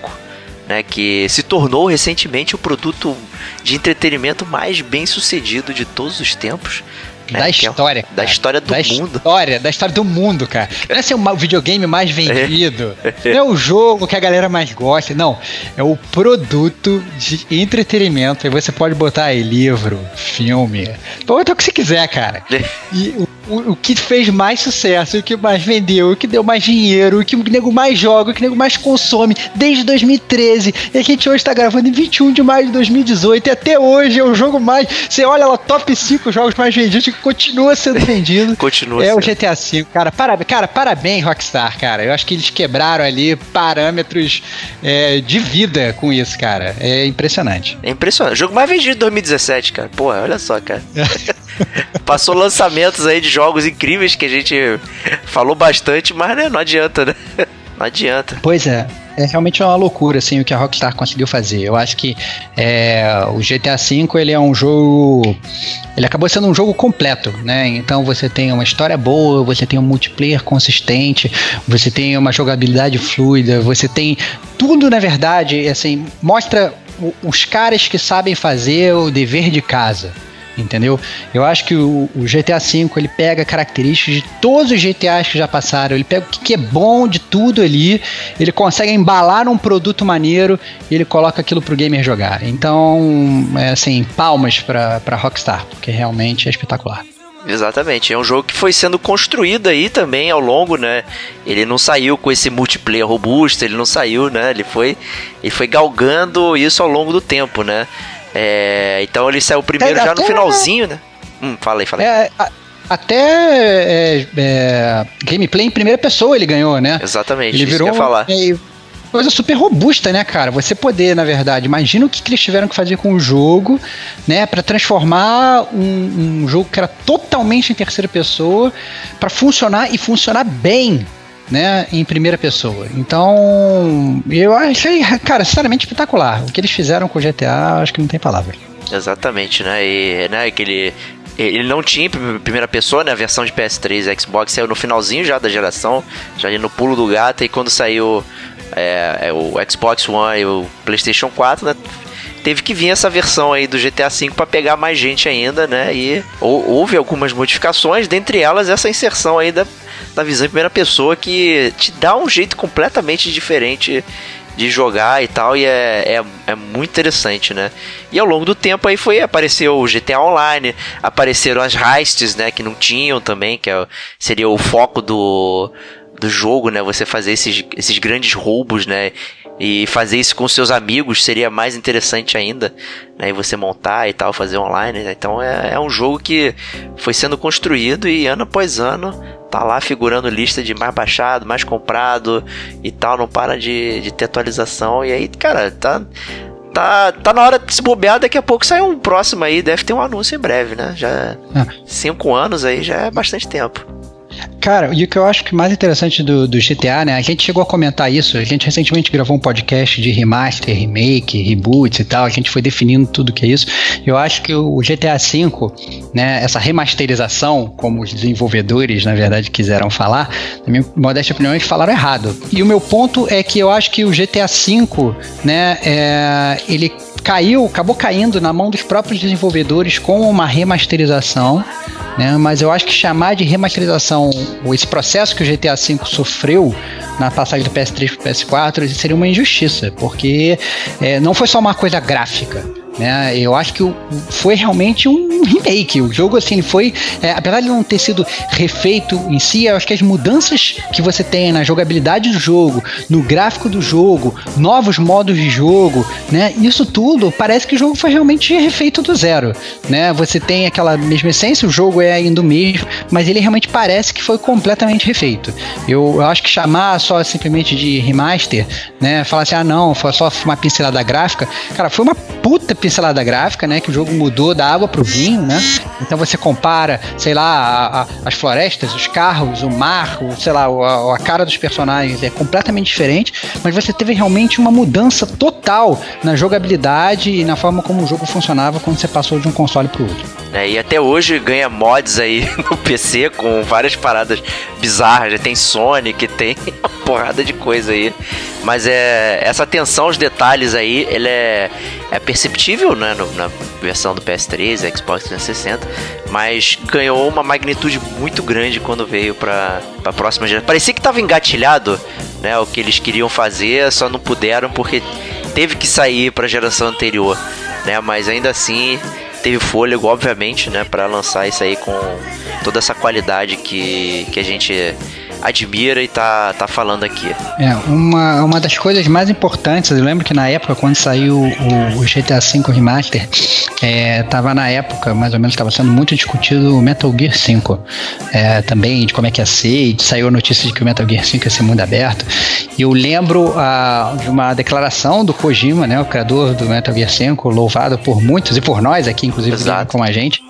Né, que se tornou recentemente o produto de entretenimento mais bem sucedido de todos os tempos. Né, Da é história. da história do da mundo. História, da história do mundo, cara. Não é ser o videogame mais vendido. Não é o jogo que a galera mais gosta. Não. É o produto de entretenimento. Aí você pode botar aí livro, filme. Botar o que você quiser, cara. E o, o- o que fez mais sucesso, o que mais vendeu, o que deu mais dinheiro, o que o nego mais joga, o que o nego mais consome desde 2013. E a gente hoje tá gravando em 21 de maio de 2018 e até hoje é o jogo mais. Você olha lá, top 5 jogos mais vendidos que continua sendo vendido. Continua É o sendo. GTA V, cara. Parabéns, cara, parabéns, Rockstar, cara. Eu acho que eles quebraram ali parâmetros é, de vida com isso, cara. É impressionante. É impressionante. O jogo mais vendido de 2017, cara. Porra, olha só, cara. Passou lançamentos aí de jogos incríveis que a gente falou bastante, mas né, não adianta, né? Não adianta. Pois é. É realmente uma loucura, assim, o que a Rockstar conseguiu fazer. Eu acho que é, o GTA V, ele é um jogo... Ele acabou sendo um jogo completo, né? Então você tem uma história boa, você tem um multiplayer consistente, você tem uma jogabilidade fluida, você tem tudo, na verdade, assim, mostra os caras que sabem fazer o dever de casa. Entendeu? Eu acho que o, o GTA V ele pega características de todos os GTAs que já passaram. Ele pega o que, que é bom de tudo ali. Ele consegue embalar num produto maneiro e ele coloca aquilo pro gamer jogar. Então, é assim, palmas pra, pra Rockstar, porque realmente é espetacular. Exatamente, é um jogo que foi sendo construído aí também ao longo, né? Ele não saiu com esse multiplayer robusto, ele não saiu, né? Ele foi, ele foi galgando isso ao longo do tempo, né? É, então ele saiu primeiro É, já no finalzinho, né? Hum, fala aí, fala aí. É, a- até é, é, gameplay em primeira pessoa ele ganhou, né? Exatamente, Ele virou falar. é, coisa super robusta, né, cara? Você poder, na verdade, imagina o que, que eles tiveram que fazer com o jogo, né, Pra transformar um, um jogo que era totalmente em terceira pessoa pra funcionar e funcionar bem. Né, em primeira pessoa. Então, eu achei, cara, sinceramente espetacular. O que eles fizeram com o GTA, acho que não tem palavra. Exatamente, né? E né, aquele Ele não tinha primeira pessoa, né? A versão de PS3 e Xbox saiu no finalzinho já da geração, já ali no pulo do gato, e quando saiu é, é, o Xbox One e o PlayStation 4, né? Teve que vir essa versão aí do GTA V para pegar mais gente ainda, né? E hou- houve algumas modificações, dentre elas essa inserção aí da, da visão em primeira pessoa que te dá um jeito completamente diferente de jogar e tal, e é, é, é muito interessante, né? E ao longo do tempo aí foi, apareceu o GTA Online, apareceram as heists, né, que não tinham também, que é, seria o foco do, do jogo, né, você fazer esses, esses grandes roubos, né, e fazer isso com seus amigos seria mais interessante ainda, né, e você montar e tal, fazer online, né? então é, é um jogo que foi sendo construído e ano após ano tá lá figurando lista de mais baixado, mais comprado e tal, não para de, de ter atualização. E aí, cara, tá, tá, tá na hora de se bobear, daqui a pouco sai um próximo aí, deve ter um anúncio em breve, né? Já Ah. cinco anos aí já é bastante tempo. Cara, e o que eu acho que mais interessante do, do GTA, né? A gente chegou a comentar isso. A gente recentemente gravou um podcast de remaster, remake, reboots e tal. A gente foi definindo tudo que é isso. Eu acho que o GTA V, né? Essa remasterização, como os desenvolvedores, na verdade, quiseram falar, na minha modesta opinião, eles falaram errado. E o meu ponto é que eu acho que o GTA V, né? É, ele caiu, acabou caindo na mão dos próprios desenvolvedores com uma remasterização né? Mas eu acho que chamar de remasterização esse processo que o GTA V sofreu na passagem do PS3 para o PS4 seria uma injustiça, porque é, não foi só uma coisa gráfica. Né? Eu acho que foi realmente um remake. O jogo, assim, foi. é, apesar de não ter sido refeito em si, eu acho que as mudanças que você tem na jogabilidade do jogo, no gráfico do jogo, novos modos de jogo, né? Isso tudo parece que o jogo foi realmente refeito do zero. Né? Você tem aquela mesma essência, o jogo é ainda o mesmo, mas ele realmente parece que foi completamente refeito. Eu, eu acho que chamar só simplesmente de remaster, né? Falar assim, ah não, foi só uma pincelada gráfica, cara, foi uma puta pincelada gráfica, né? Que o jogo mudou da água pro vinho, né? Então você compara, sei lá, a- a- as florestas, os carros, o mar, o, sei lá, a, a cara dos personagens é completamente diferente, mas você teve realmente uma mudança total na jogabilidade e na forma como o jogo funcionava quando você passou de um console pro outro. Né? E até hoje ganha mods aí no PC com várias paradas bizarras. Já tem Sonic, tem uma porrada de coisa aí. Mas é essa atenção aos detalhes aí, ele é, é perceptível né, no- na versão do PS3, Xbox 360, mas ganhou uma magnitude muito grande quando veio para a próxima geração. Parecia que estava engatilhado, né, o que eles queriam fazer, só não puderam porque teve que sair para a geração anterior, né? Mas ainda assim teve fôlego, obviamente, né, para lançar isso aí com toda essa qualidade que, que a gente admira e tá, tá falando aqui. É, uma, uma das coisas mais importantes, eu lembro que na época, quando saiu o, o GTA V Remaster, é, tava na época, mais ou menos, estava sendo muito discutido o Metal Gear 5. É, também de como é que ia ser, e saiu a notícia de que o Metal Gear 5 ia ser mundo aberto. E eu lembro ah, de uma declaração do Kojima, né, o criador do Metal Gear 5, louvado por muitos e por nós aqui, inclusive, Exato. como a gente.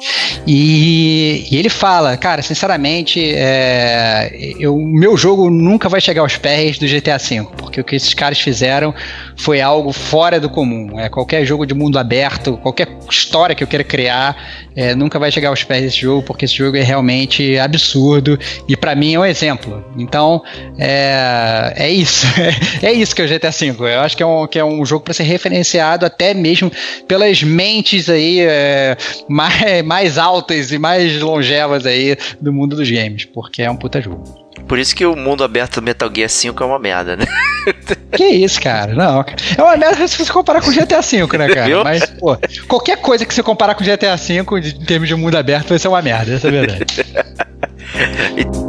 E, e ele fala, cara, sinceramente, é, eu, meu jogo nunca vai chegar aos pés do GTA V, porque o que esses caras fizeram foi algo fora do comum. É, qualquer jogo de mundo aberto, qualquer história que eu queira criar, é, nunca vai chegar aos pés desse jogo, porque esse jogo é realmente absurdo e pra mim é um exemplo. Então, é, é isso. é isso que é o GTA V. Eu acho que é um, que é um jogo para ser referenciado até mesmo pelas mentes aí é, mais, mais altas e mais longevas aí do mundo dos games, porque é um puta jogo. Por isso que o mundo aberto do Metal Gear 5 é uma merda, né? Que isso, cara? Não. É uma merda se você comparar com o GTA V, né, cara? Viu? Mas, pô, qualquer coisa que você comparar com o GTA V em termos de mundo aberto vai ser uma merda, essa é a verdade.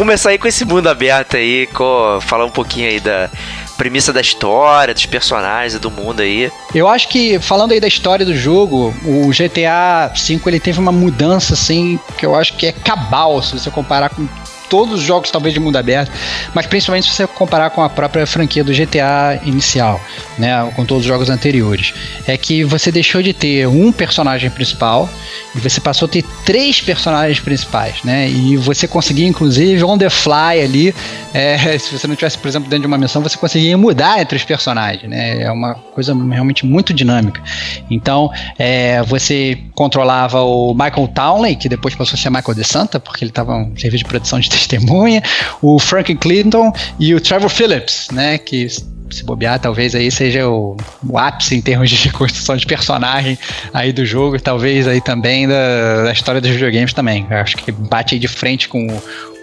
começar aí com esse mundo aberto aí, com, falar um pouquinho aí da premissa da história, dos personagens e do mundo aí. Eu acho que, falando aí da história do jogo, o GTA V ele teve uma mudança, assim, que eu acho que é cabal, se você comparar com todos os jogos, talvez, de mundo aberto, mas principalmente se você comparar com a própria franquia do GTA inicial, né, com todos os jogos anteriores. É que você deixou de ter um personagem principal e você passou a ter três personagens principais, né, e você conseguia, inclusive, on the fly ali, é, se você não tivesse, por exemplo, dentro de uma missão, você conseguia mudar entre os personagens, né, é uma coisa realmente muito dinâmica. Então, é, você controlava o Michael Townley, que depois passou a ser Michael De Santa, porque ele estava em serviço de produção de testemunha, o Frank Clinton e o Trevor Phillips, né, que se bobear, talvez aí seja o, o, ápice em termos de construção de personagem aí do jogo, e talvez aí também da, da, história dos videogames também. Eu acho que bate de frente com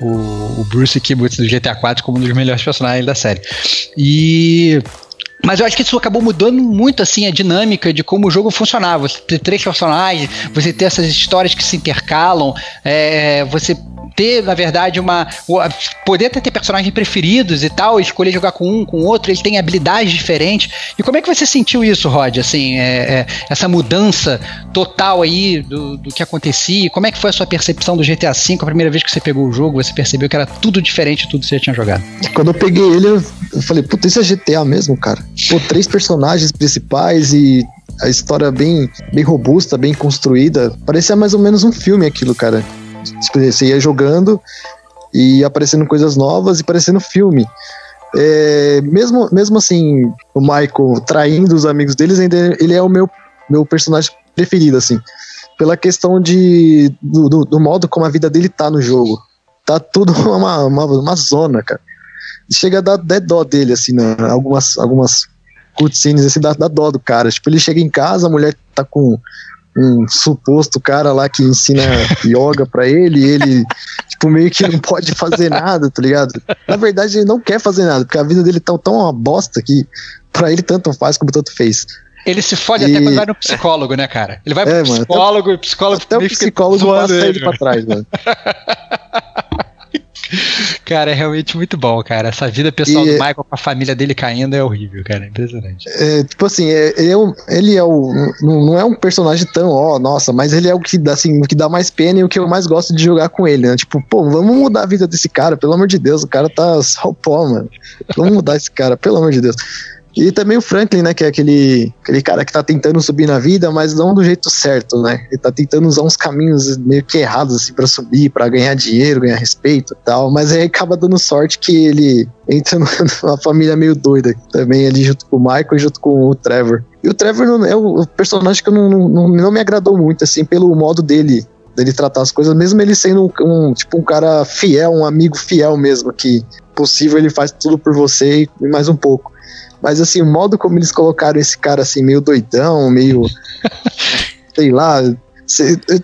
o, o, Bruce Kibbutz do GTA 4 como um dos melhores personagens da série. E mas eu acho que isso acabou mudando muito assim a dinâmica de como o jogo funcionava. Você ter três personagens, você ter essas histórias que se intercalam, é, você ter, na verdade, uma. Poder até ter personagens preferidos e tal, escolher jogar com um, com outro, eles têm habilidades diferentes. E como é que você sentiu isso, Rod? Assim, é, é, essa mudança total aí do, do que acontecia? Como é que foi a sua percepção do GTA V? A primeira vez que você pegou o jogo, você percebeu que era tudo diferente de tudo que você tinha jogado? Quando eu peguei ele, eu falei, puta, isso é GTA mesmo, cara. Pô, três personagens principais e a história bem, bem robusta, bem construída. Parecia mais ou menos um filme aquilo, cara. Tipo, você ia jogando e aparecendo coisas novas e parecendo filme. É, mesmo, mesmo assim, o Michael traindo os amigos deles, ainda ele é o meu, meu personagem preferido, assim. Pela questão de, do, do, do modo como a vida dele tá no jogo. Tá tudo uma, uma, uma zona, cara. Chega a dar, dar dó dele, assim, né? algumas, algumas cutscenes, assim, dá, dá dó do cara. Tipo, ele chega em casa, a mulher tá com um suposto cara lá que ensina yoga pra ele, e ele, tipo, meio que não pode fazer nada, tá ligado? Na verdade, ele não quer fazer nada, porque a vida dele tá tão uma bosta que pra ele tanto faz como tanto fez. Ele se fode e... até quando vai no psicólogo, né, cara? Ele vai pro É, mano, psicólogo e o psicólogo Até o psicólogo passa ele ele, pra trás, mano. Cara, é realmente muito bom, cara. Essa vida pessoal E- do Michael com a família dele caindo é horrível, cara. É impressionante. É, tipo assim, é, ele, é o, ele é o. Não, é um personagem tão, ó, nossa, mas ele é o que dá, assim, o que dá mais pena e o que eu mais gosto de jogar com ele, né? Tipo, pô, vamos mudar a vida desse cara, pelo amor de Deus, o cara tá só pó, mano. Vamos mudar esse cara, pelo amor de Deus. E também o Franklin, né, que é aquele, aquele cara que tá tentando subir na vida, mas não do jeito certo, né? Ele tá tentando usar uns caminhos meio que errados, assim, pra subir, pra ganhar dinheiro, ganhar respeito e tal. Mas aí acaba dando sorte que ele entra numa família meio doida também, ali junto com o Michael e junto com o Trevor. E o Trevor não- é o personagem que não, não, não me agradou muito, assim, pelo modo dele dele tratar as coisas, mesmo ele sendo um, um, tipo um cara fiel, um amigo fiel mesmo, que possível ele faz tudo por você e mais um pouco. Mas assim, o modo como eles colocaram esse cara assim, meio doidão, meio. sei lá.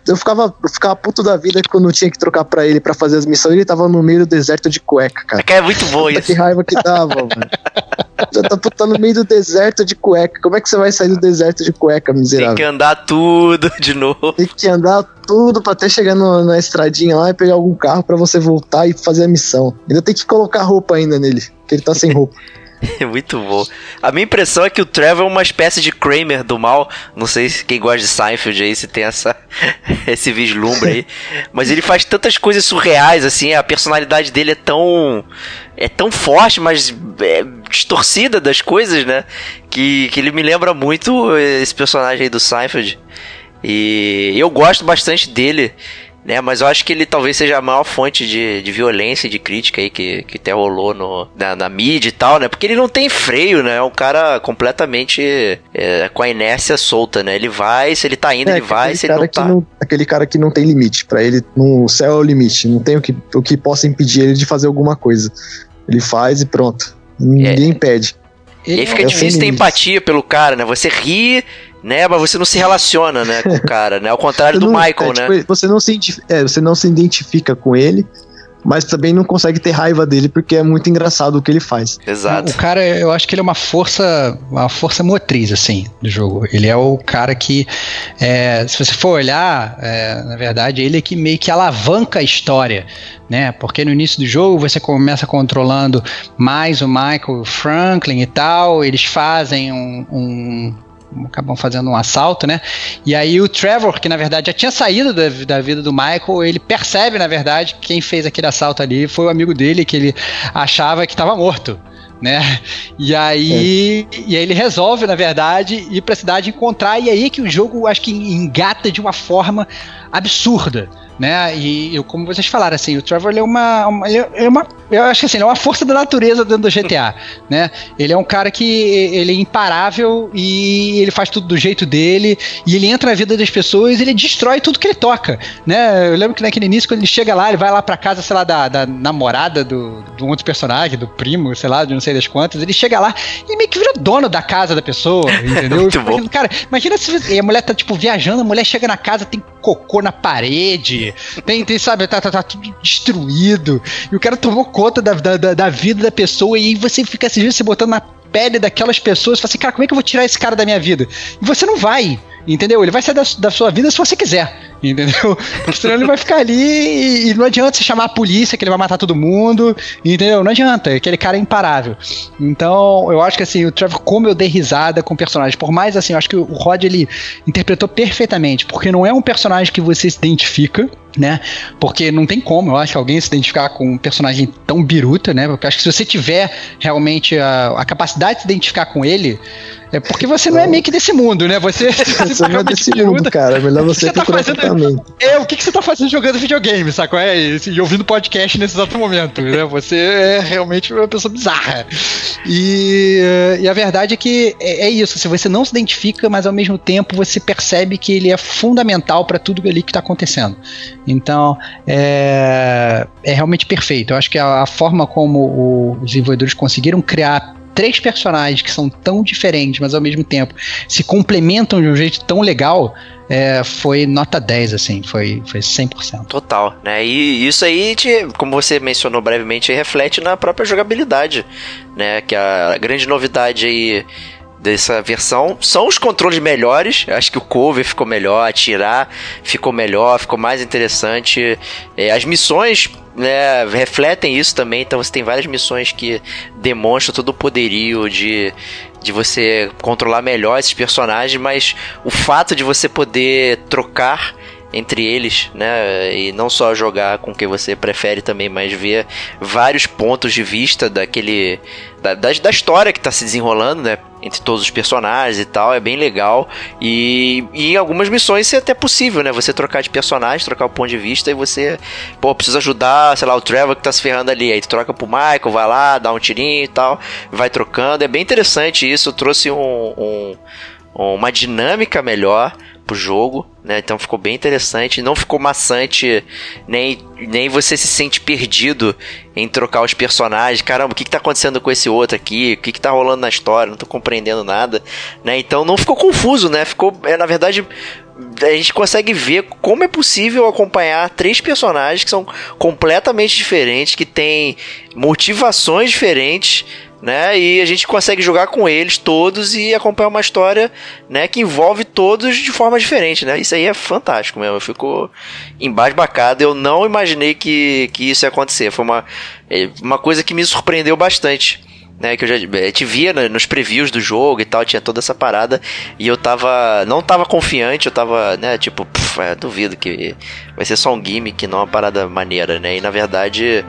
eu, ficava, eu ficava puto da vida quando tinha que trocar pra ele pra fazer as missões. Ele tava no meio do deserto de cueca, cara. É muito bom isso. que raiva que dava, mano. Já tá puta no meio do deserto de cueca. Como é que você vai sair do deserto de cueca, Tem miserável? que andar tudo de novo. Tem que andar tudo pra até chegar no- na estradinha lá e pegar algum carro pra você voltar e fazer a missão. Ainda tem que colocar roupa ainda nele, que ele tá sem roupa. Muito bom. A minha impressão é que o Trevor é uma espécie de Kramer do mal. Não sei se quem gosta de Seinfeld aí se tem essa, esse vislumbre aí. Mas ele faz tantas coisas surreais, assim. A personalidade dele é tão. É tão forte, mas é distorcida das coisas, né? Que, que ele me lembra muito esse personagem aí do Seinfeld. E eu gosto bastante dele. Né, mas eu acho que ele talvez seja a maior fonte de, de violência e de crítica aí que, que até rolou no, na, na mídia e tal, né? Porque ele não tem freio, né? É um cara completamente é, com a inércia solta, né? Ele vai, se ele tá indo, É, ele vai, aquele se ele cara não que tá. não- aquele cara que não tem limite. Pra ele, no céu é o limite. Não tem o que, o que possa impedir ele de fazer alguma coisa. Ele faz e pronto. Ninguém impede. E aí fica é difícil ter empatia pelo cara, né? Você ri, né? Mas você não se relaciona, né, com o cara, né? Ao contrário Você do não- Michael, é, né? tipo, você, não se, é, você não se identifica com ele, mas também não consegue ter raiva dele porque é muito engraçado o que ele faz. Exato. O cara, eu acho que ele é uma força, uma força motriz, assim, do jogo. Ele é o cara que, é, se você for olhar, é, na verdade, ele é que meio que alavanca a história, né? Porque no início do jogo você começa controlando mais o Michael Franklin e tal, eles fazem um, um acabam fazendo um assalto, né? E aí o Trevor, que na verdade já tinha saído da, da, vida do Michael, ele percebe, na verdade, que quem fez aquele assalto ali foi o amigo dele que ele achava que estava morto. Né? E aí, é. e aí ele resolve, na verdade, ir para a cidade encontrar, e aí que o jogo acho que engata de uma forma absurda né? E, e, como vocês falaram, assim, o Trevor é uma, uma, ele é uma, eu acho que assim, ele é uma força da natureza dentro do GTA, né? Ele é um cara que ele é imparável e ele faz tudo do jeito dele e ele entra na vida das pessoas, e ele destrói tudo que ele toca, né? Eu lembro que naquele início quando ele chega lá, ele vai lá para casa, sei lá, da, da namorada do, do outro personagem, do primo, sei lá, de não sei das quantas, ele chega lá e meio que vira dono da casa da pessoa, entendeu? Muito bom. Cara, imagina se a mulher tá tipo viajando, a mulher chega na casa, tem cocô na parede, tem, tem sabe, tá, tá, tá tudo destruído. E o cara tomou conta da, da, da vida da pessoa e aí você fica assim, se botando na pele daquelas pessoas fala assim, cara, como é que eu vou tirar esse cara da minha vida? E você não vai. Entendeu? Ele vai sair da, da sua vida se você quiser. Entendeu? Porque senão ele vai ficar ali e, e, não adianta você chamar a polícia que ele vai matar todo mundo. Entendeu? Não adianta. Aquele cara é imparável. Então, eu acho que assim, o Trevor, como eu dei risada com o personagem. Por mais assim, eu acho que o Rod ele interpretou perfeitamente. Porque não é um personagem que você se identifica né? Porque não tem como, eu acho, alguém se identificar com um personagem tão biruta, né? Porque eu acho que se você tiver realmente a, a capacidade de se identificar com ele, é porque você não é meio que desse mundo, né? Você, você não é desse mundo, cara. É melhor você, você tá fazendo, É, o que, que você tá fazendo jogando videogame, sacou? É, e ouvindo podcast nesse exato momento, né? Você é realmente uma pessoa bizarra. E, e a verdade é que é, é, isso. Se você não se identifica, mas ao mesmo tempo você percebe que ele é fundamental para tudo ali que tá acontecendo. Então, é, é realmente perfeito. Eu acho que a, a forma como o, os desenvolvedores conseguiram criar três personagens que são tão diferentes, mas ao mesmo tempo se complementam de um jeito tão legal, é, foi nota 10, assim, foi, foi 100%. Total, né? E isso aí, te, como você mencionou brevemente, reflete na própria jogabilidade, né? Que a grande novidade aí dessa versão são os controles melhores. Acho que o cover ficou melhor, atirar ficou melhor, ficou mais interessante. É, as missões né, refletem isso também. Então você tem várias missões que demonstram todo o poderio de, de você controlar melhor esses personagens, mas o fato de você poder trocar entre eles, né? E não só jogar com quem você prefere também, mas ver vários pontos de vista daquele. Da, da, da história que está se desenrolando, né? Entre todos os personagens e tal, é bem legal. E, e em algumas missões é até possível, né? Você trocar de personagem, trocar o ponto de vista e você, pô, precisa ajudar, sei lá, o Trevor que tá se ferrando ali. Aí tu troca pro Michael, vai lá, dá um tirinho e tal, vai trocando. É bem interessante isso, trouxe um, um uma dinâmica melhor pro jogo, né? Então ficou bem interessante, não ficou maçante, nem, nem você se sente perdido em trocar os personagens. Caramba, o que, que tá acontecendo com esse outro aqui? O que, que tá rolando na história? Não tô compreendendo nada, né? Então não ficou confuso, né? Ficou, é, na verdade, a gente consegue ver como é possível acompanhar três personagens que são completamente diferentes, que têm motivações diferentes, né? E a gente consegue jogar com eles todos e acompanhar uma história, né, que envolve todos de forma diferente, né? Isso aí é fantástico mesmo. Eu fico embasbacado. Eu não imaginei que, que isso ia acontecer. Foi uma, é, uma coisa que me surpreendeu bastante. Né, que eu já te via nos previews do jogo e tal, tinha toda essa parada e eu tava, não tava confiante, eu tava, né, tipo, pff, é, duvido que vai ser só um gimmick, não uma parada maneira, né, e na verdade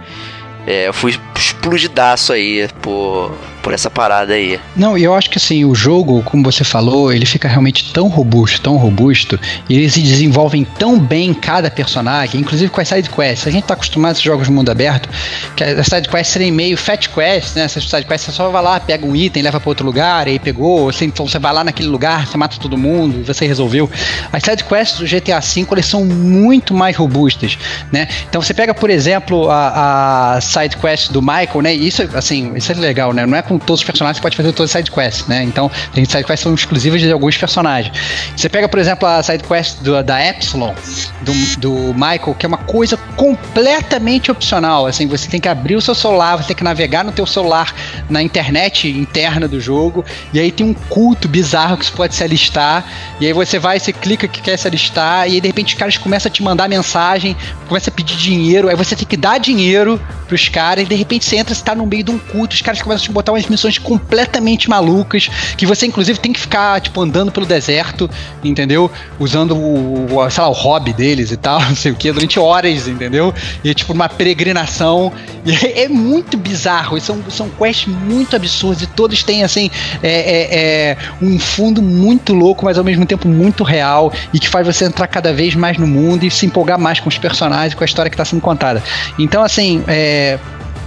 é, eu fui explodidaço aí por, por essa parada aí. Não, e eu acho que assim, o jogo, como você falou, ele fica realmente tão robusto, tão robusto, e eles se desenvolvem tão bem cada personagem, inclusive com as side quests. A gente tá acostumado a jogos de mundo aberto, que as side quests serem meio fat quests, né? Essas side quests você só vai lá, pega um item, leva para outro lugar, aí pegou, assim, então você vai lá naquele lugar, você mata todo mundo, você resolveu. As side quests do GTA V, eles são muito mais robustas, né? Então você pega, por exemplo, a, a side quest do Michael, né? Isso, assim, isso é legal, né? Não é com todos os personagens você pode fazer todas as sidequests, né? Então, tem sidequests que são exclusivas de alguns personagens. Você pega, por exemplo, a sidequest do, da Epsilon, do, do Michael, que é uma coisa completamente opcional. Assim, você tem que abrir o seu celular, você tem que navegar no teu celular na internet interna do jogo, e aí tem um culto bizarro que você pode se alistar, e aí você vai, você clica que quer se alistar, e aí de repente os caras começam a te mandar mensagem, começa a pedir dinheiro, aí você tem que dar dinheiro pros caras, e de repente você entra, você tá no meio de um culto, os caras começam a te botar umas missões completamente malucas, que você inclusive tem que ficar, tipo, andando pelo deserto, entendeu? Usando o, o sei lá, o hobby deles e tal, não sei o que, durante horas, entendeu? E é tipo uma peregrinação, é, é muito bizarro, e são, são quests muito absurdas, e todos têm, assim, é, é, é um fundo muito louco, mas ao mesmo tempo muito real, e que faz você entrar cada vez mais no mundo e se empolgar mais com os personagens com a história que está sendo contada. Então, assim, é,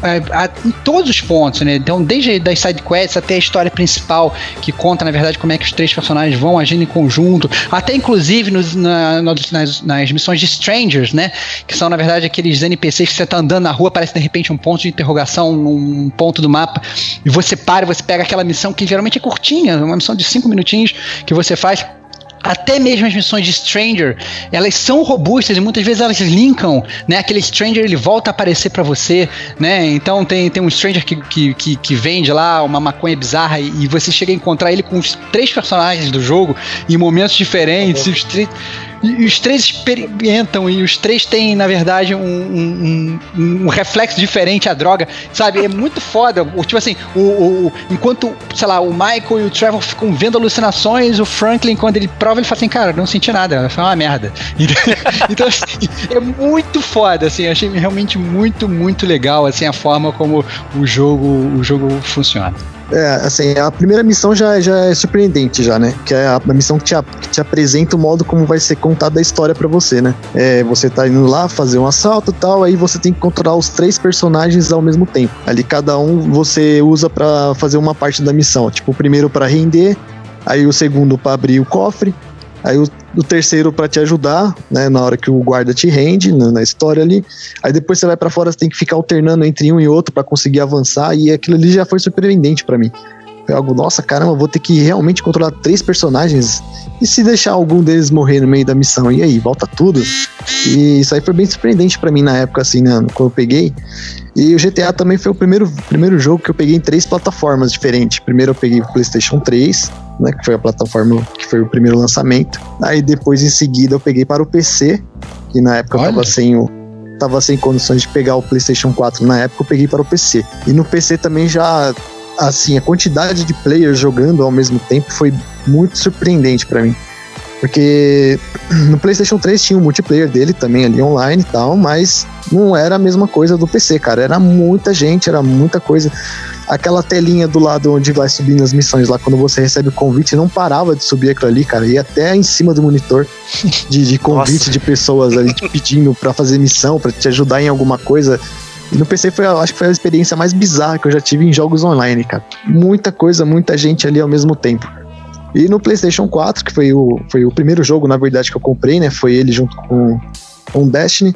é, a- em todos os pontos, né? Então, desde das side quests até a história principal, que conta, na verdade, como é que os três personagens vão agindo em conjunto, até inclusive nos- na- nos- nas, nas missões de Strangers, né? Que são, na verdade, aqueles NPCs que você tá andando na rua, parece de repente um ponto de interrogação num ponto do mapa, e você para você pega aquela missão que geralmente é curtinha, uma missão de cinco minutinhos que você faz até mesmo as missões de Stranger, elas são robustas e muitas vezes elas linkam, né? Aquele Stranger ele volta a aparecer pra você, né? Então tem, tem um Stranger que, que, que, que vende lá uma maconha bizarra e, e você chega a encontrar ele com os três personagens do jogo em momentos diferentes. E os três- experimentam e os três têm, na verdade, um, um, um- reflexo diferente à droga, sabe? É muito foda. Tipo assim, o, o- enquanto, sei lá, o Michael e o Trevor ficam vendo alucinações, o Franklin, quando ele prova, ele fala assim, cara, não senti nada, foi uma merda. Então, assim, é muito foda, assim, achei realmente muito, muito legal, assim, a forma como o jogo, o jogo funciona. É, assim, a primeira missão já, já é surpreendente já, né? Que é a, missão que te, que te apresenta o modo como vai ser contada a história pra você, né? É, você tá indo lá fazer um assalto e tal, aí você tem que controlar os três personagens ao mesmo tempo. Ali cada um você usa pra fazer uma parte da missão. Tipo, o primeiro pra render, aí o segundo pra abrir o cofre, aí o, o terceiro pra te ajudar, né? Na hora que o guarda te rende, na, na história ali. Aí depois você vai pra fora, você tem que ficar alternando entre um e outro pra conseguir avançar, e aquilo ali já foi surpreendente pra mim. Foi algo, nossa, caramba, vou ter que realmente controlar três personagens. E se deixar algum deles morrer no meio da missão? E aí, volta tudo. E isso aí foi bem surpreendente pra mim na época, assim, né? Quando eu peguei. E o GTA também foi o primeiro, primeiro jogo que eu peguei em três plataformas diferentes. Primeiro eu peguei o PlayStation 3, né? Que foi a plataforma que foi o primeiro lançamento. Aí depois, em seguida, eu peguei para o PC, que na época eu Olha. tava sem o. Tava sem condições de pegar o PlayStation 4 na época, eu peguei para o PC. E no PC também já assim, a quantidade de players jogando ao mesmo tempo foi muito surpreendente pra mim. Porque no PlayStation 3 tinha o multiplayer dele também ali online e tal, mas não era a mesma coisa do PC, cara. Era muita gente, era muita coisa. Aquela telinha do lado onde vai subindo as missões lá, quando você recebe o convite, não parava de subir aquilo ali, cara. Ia até em cima do monitor de, de convite Nossa. de pessoas ali te pedindo pra fazer missão, pra te ajudar em alguma coisa. E no PC foi, acho que foi a experiência mais bizarra que eu já tive em jogos online, cara. Muita coisa, muita gente ali ao mesmo tempo. E no PlayStation 4, que foi o, foi o primeiro jogo, na verdade, que eu comprei, né? Foi ele junto com, com o Destiny.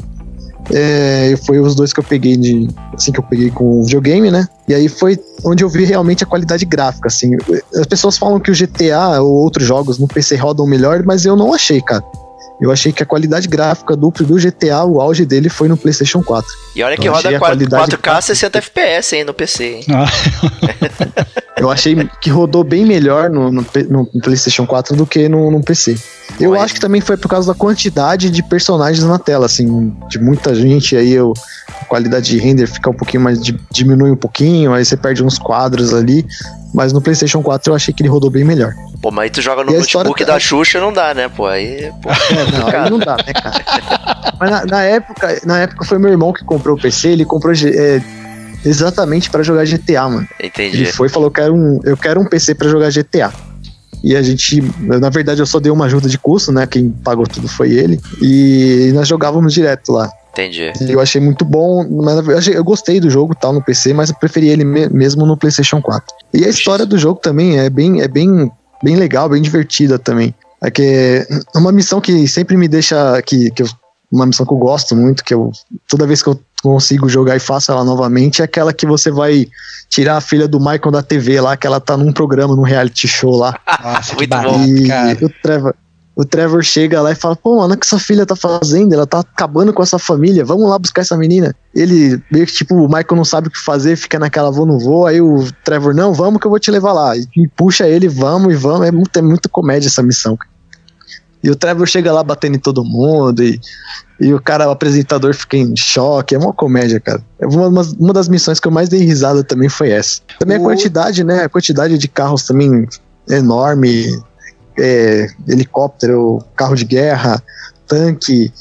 É, foi os dois que eu peguei de. Assim que eu peguei com o videogame, né? E aí foi onde eu vi realmente a qualidade gráfica, assim. As pessoas falam que o GTA ou outros jogos no PC rodam melhor, mas eu não achei, cara. Eu achei que a qualidade gráfica do, do GTA, o auge dele foi no PlayStation 4. E olha que Eu roda achei a 4, qualidade 4K 60 FPS, hein, no PC, hein? Eu achei que rodou bem melhor no, no, no PlayStation 4 do que no, no PC. Eu acho que também foi por causa da quantidade de personagens na tela, assim, de muita gente, aí eu, a qualidade de render fica um pouquinho mais, di- diminui um pouquinho, aí você perde uns quadros ali, mas no PlayStation 4 eu achei que ele rodou bem melhor. Pô, mas aí tu joga no notebook tá- da Xuxa, não dá, né, pô? Aí, pô. É, não, aí não dá, né, cara? Mas na, na época, na época foi meu irmão que comprou o PC, ele comprou é, exatamente pra jogar GTA, mano. Entendi. Ele foi e falou: quero um, eu quero um PC pra jogar GTA. E a gente, na verdade, eu só dei uma ajuda de custo, né? Quem pagou tudo foi ele. E nós jogávamos direto lá. Entendi. E eu achei muito bom, mas na verdade, eu gostei do jogo tal no PC, mas eu preferi ele me- mesmo no PlayStation 4. E a história do jogo também é bem, é bem, bem legal, bem divertida também. É que é uma missão que sempre me deixa que, que eu uma missão que eu gosto muito, que eu toda vez que eu consigo jogar e faço ela novamente, é aquela que você vai tirar a filha do Michael da TV lá, que ela tá num programa, num reality show lá. Nossa, Muito bom. E cara. o Trevor, o Trevor chega lá e fala: Pô, mano, o que essa filha tá fazendo? Ela tá acabando com essa família, vamos lá buscar essa menina. Ele, meio que tipo, o Michael não sabe o que fazer, fica naquela vou, não vou. Aí o Trevor, não, vamos que eu vou te levar lá. E, e puxa ele, vamos e vamos. É muito, é muito comédia essa missão. E o Trevor chega lá batendo em todo mundo e, e o cara, o apresentador, fica em choque. É uma comédia, cara. É uma, uma, das missões que eu mais dei risada também foi essa. Também O- a quantidade, né? A quantidade de carros também é enorme. É, helicóptero, carro de guerra, tanque.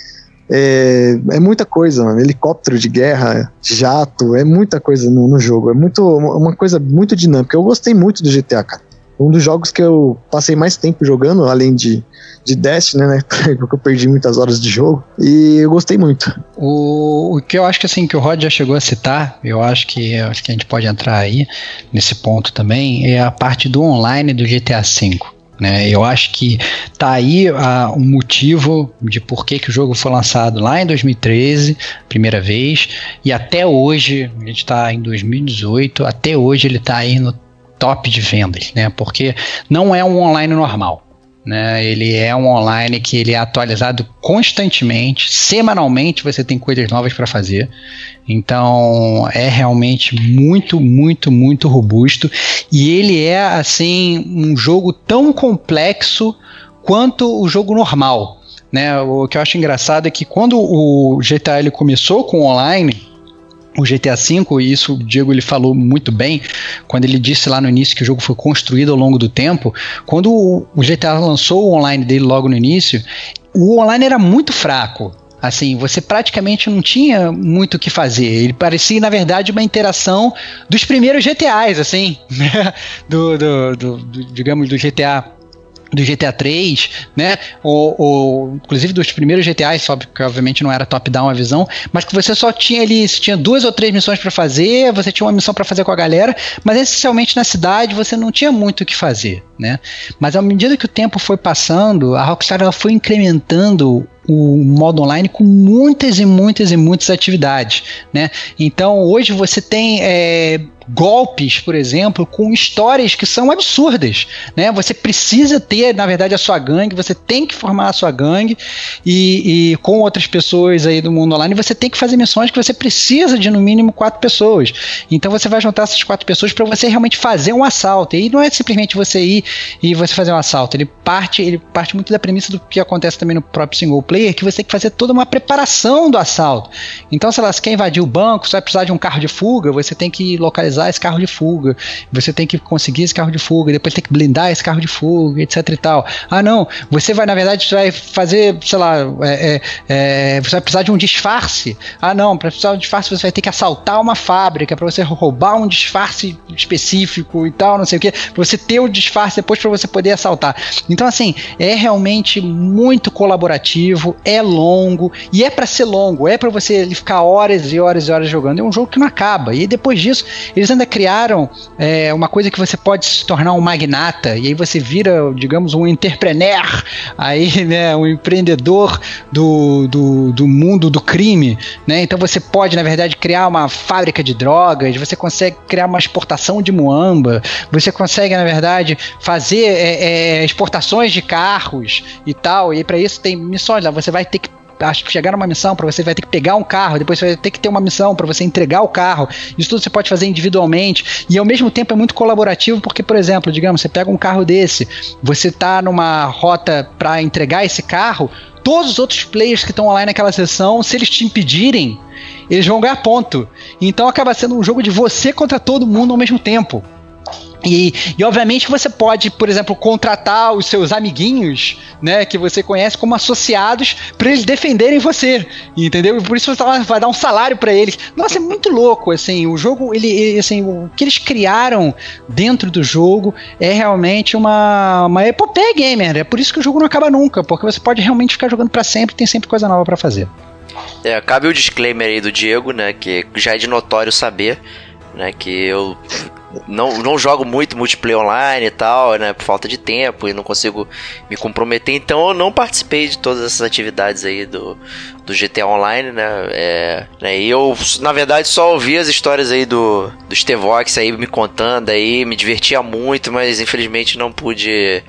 É, é muita coisa, mano. Helicóptero de guerra, jato, é muita coisa no, no jogo. É muito, uma coisa muito dinâmica. Eu gostei muito do GTA, cara. Um dos jogos que eu passei mais tempo jogando, além de, de Destiny, né? Porque eu perdi muitas horas de jogo. E eu gostei muito. O, o que eu acho que assim que o Rod já chegou a citar, eu acho que acho que a gente pode entrar aí nesse ponto também, é a parte do online do GTA V. Né? Eu acho que tá aí ah, um motivo de por que, que o jogo foi lançado lá em 2013, primeira vez, e até hoje, a gente está em 2018, até hoje ele está aí no top de vendas, né? Porque não é um online normal. Né, ele é um online que ele é atualizado constantemente, semanalmente você tem coisas novas para fazer. Então é realmente muito, muito, muito robusto e ele é assim um jogo tão complexo quanto o jogo normal. Né? O que eu acho engraçado é que quando o GTA ele começou com online, o GTA V, e isso o Diego ele falou muito bem, quando ele disse lá no início que o jogo foi construído ao longo do tempo, quando o GTA lançou o online dele logo no início, o online era muito fraco. Assim, você praticamente não tinha muito o que fazer. Ele parecia, na verdade, uma interação dos primeiros GTAs, assim, né? do, do, do- do- digamos, do GTA do GTA 3, né? Ou, ou, inclusive dos primeiros GTAs, só que obviamente não era top-down a visão, mas que você só tinha ali, você tinha duas ou três missões para fazer, você tinha uma missão para fazer com a galera, mas essencialmente na cidade você não tinha muito o que fazer, né? Mas à medida que o tempo foi passando, a Rockstar ela foi incrementando o modo online com muitas e muitas e muitas atividades, né? Então hoje você tem é, golpes, por exemplo, com histórias que são absurdas, né? Você precisa ter, na verdade, a sua gangue, você tem que formar a sua gangue e, e com outras pessoas aí do mundo online, você tem que fazer missões que você precisa de no mínimo quatro pessoas. Então você vai juntar essas quatro pessoas para você realmente fazer um assalto. E não é simplesmente você ir e você fazer um assalto. Ele parte, ele parte muito da premissa do que acontece também no próprio single player, que você tem que fazer toda uma preparação do assalto. Então, sei lá, se quer invadir o banco, você vai precisar de um carro de fuga, você tem que localizar esse carro de fuga, você tem que conseguir esse carro de fuga, depois tem que blindar esse carro de fuga, etc e tal. Ah, não, você vai, na verdade, vai fazer, sei lá, é, é, é, você vai precisar de um disfarce. Ah, não, para precisar de um disfarce você vai ter que assaltar uma fábrica, para você roubar um disfarce específico e tal, não sei o que, pra você ter o disfarce depois para você poder assaltar. Então, assim, é realmente muito colaborativo, é longo, e é para ser longo, é para você ficar horas e horas e horas jogando. É um jogo que não acaba. E depois disso, eles ainda criaram é, uma coisa que você pode se tornar um magnata, e aí você vira, digamos, um entrepreneur, aí, né, um empreendedor do, do, do mundo do crime, né? Então você pode, na verdade, criar uma fábrica de drogas, você consegue criar uma exportação de muamba, você consegue, na verdade, fazer é, é, exportações de carros e tal, e para isso tem missões lá, você vai ter que chegar numa missão para você vai ter que pegar um carro, depois você vai ter que ter uma missão para você entregar o carro. Isso tudo você pode fazer individualmente e ao mesmo tempo é muito colaborativo porque, por exemplo, digamos, você pega um carro desse, você tá numa rota para entregar esse carro, todos os outros players que estão online naquela sessão, se eles te impedirem, eles vão ganhar ponto. Então acaba sendo um jogo de você contra todo mundo ao mesmo tempo. E, e, obviamente você pode, por exemplo, contratar os seus amiguinhos, né, que você conhece como associados para eles defenderem você, entendeu? E por isso você vai dar um salário para eles. Nossa, é muito louco, assim, o jogo, ele, assim, o que eles criaram dentro do jogo é realmente uma, uma epopeia gamer. É por isso que o jogo não acaba nunca, porque você pode realmente ficar jogando para sempre, tem sempre coisa nova para fazer. É, cabe o disclaimer aí do Diego, né, que já é de notório saber, né, que eu não, não jogo muito multiplayer online e tal, né? Por falta de tempo e não consigo me comprometer. Então eu não participei de todas essas atividades aí do, do GTA Online, né? É, né? E eu, na verdade, só ouvi as histórias aí do, do Stevox aí me contando aí, me divertia muito, mas infelizmente não pude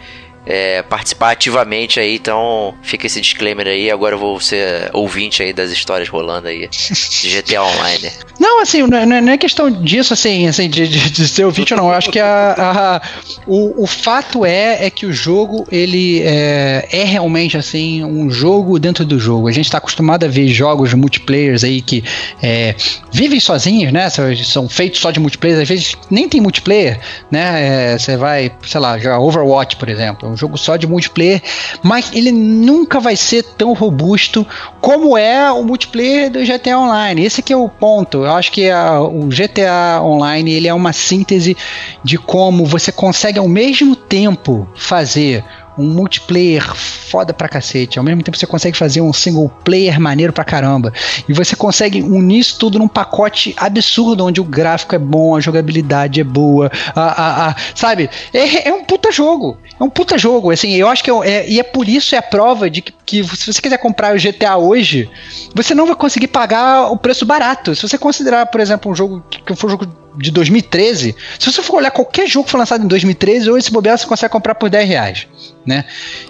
é, participar ativamente aí, então fica esse disclaimer aí. Agora eu vou ser ouvinte aí das histórias rolando aí de GTA Online. Não, assim, não é, não é questão disso, assim, assim de, de, de ser ouvinte ou não. Eu acho que a, a- o, o fato é, é que o jogo, ele é, é realmente, assim, um jogo dentro do jogo. A gente está acostumado a ver jogos multiplayers aí que é, vivem sozinhos, né? São, feitos só de multiplayer. Às vezes nem tem multiplayer, né? É, Você vai, sei lá, jogar Overwatch, por exemplo. É um jogo só de multiplayer, mas ele nunca vai ser tão robusto como é o multiplayer do GTA Online. Esse aqui é o ponto. Eu acho que a- o GTA Online ele é uma síntese de como você consegue ao mesmo tempo fazer um multiplayer foda pra cacete, ao mesmo tempo você consegue fazer um single player maneiro pra caramba. E você consegue unir isso tudo num pacote absurdo, onde o gráfico é bom, a jogabilidade é boa, a, a- a- sabe? É, é um puta jogo. É um puta jogo. Assim, eu acho que é, é- e é por isso é a prova de que, que se você quiser comprar o GTA hoje, você não vai conseguir pagar o preço barato. Se você considerar, por exemplo, um jogo que que foi um jogo de 2013, se você for olhar qualquer jogo que foi lançado em 2013, hoje esse bobear você consegue comprar por 10 reais, né?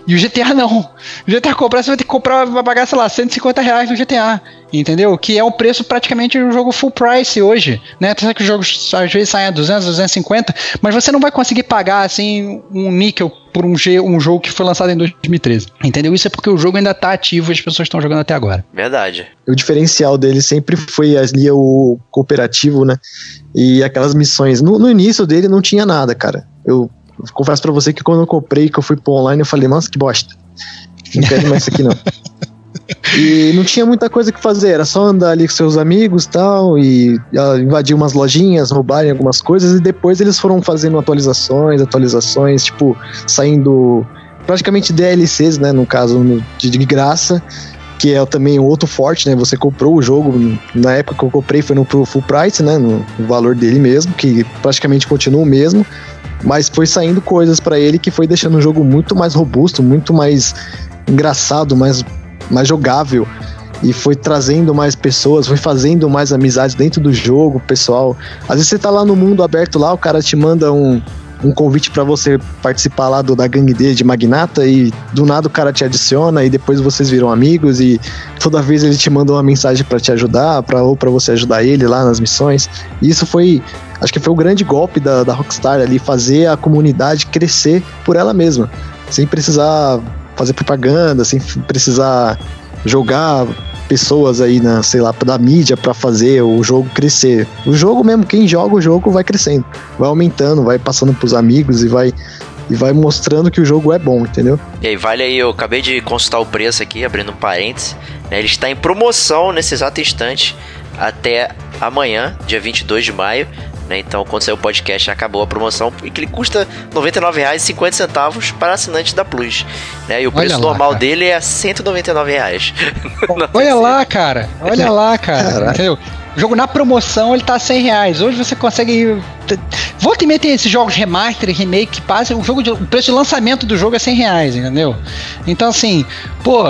E o GTA não. O GTA comprar, você vai ter que comprar, vai pagar, sei lá, 150 reais no GTA, entendeu? Que é o preço praticamente de um jogo full price hoje, né? Apesar que os jogos às vezes saem a 200, 250, mas você não vai conseguir pagar, assim, um níquel por um, G, um jogo que foi lançado em 2013, entendeu? Isso é porque o jogo ainda tá ativo e as pessoas estão jogando até agora. Verdade. O diferencial dele sempre foi ali o cooperativo, né? E aquelas missões. No, no início dele não tinha nada, cara. Eu confesso pra você que quando eu comprei, que eu fui pro online, eu falei, nossa, que bosta. Não quero mais isso aqui, não. E não tinha muita coisa que fazer, era só andar ali com seus amigos tal, e ah, invadir umas lojinhas, roubarem algumas coisas, e depois eles foram fazendo atualizações, atualizações, tipo, saindo praticamente DLCs, né, no caso, de, de graça, que é também outro forte, né, você comprou o jogo, na época que eu comprei foi no full price, né, no valor dele mesmo, que praticamente continua o mesmo, mas foi saindo coisas pra ele que foi deixando o jogo muito mais robusto, muito mais engraçado, mais, mais jogável. E foi trazendo mais pessoas, foi fazendo mais amizades dentro do jogo, pessoal. Às vezes você tá lá no mundo aberto lá, o cara te manda um, um convite pra você participar lá do, da gangue dele de Magnata e do nada o cara te adiciona e depois vocês viram amigos e toda vez ele te manda uma mensagem pra te ajudar, pra, ou pra você ajudar ele lá nas missões. E isso foi, acho que foi o grande golpe da, da Rockstar ali, fazer a comunidade crescer por ela mesma, sem precisar fazer propaganda, sem precisar jogar pessoas aí na, sei lá, da mídia pra fazer o jogo crescer. O jogo mesmo, quem joga o jogo vai crescendo, vai aumentando, vai passando pros amigos e vai e vai mostrando que o jogo é bom, entendeu? E aí, vale aí, eu acabei de consultar o preço aqui, abrindo um parênteses. né, ele está em promoção nesse exato instante até amanhã, dia 22 de maio. Né, então, quando sair o podcast, acabou a promoção. E que ele custa R$ 99,50 para assinantes da Plus. né, e o preço lá, normal cara. dele é 199 reais. Olha lá, cara. Olha lá, cara. Caraca. Entendeu? O jogo na promoção ele tá a 100 reais. Hoje você consegue. Volta e meia tem esses jogos remaster, remake que passam. O, jogo de- o preço de lançamento do jogo é 100 reais, entendeu? Então, assim, pô.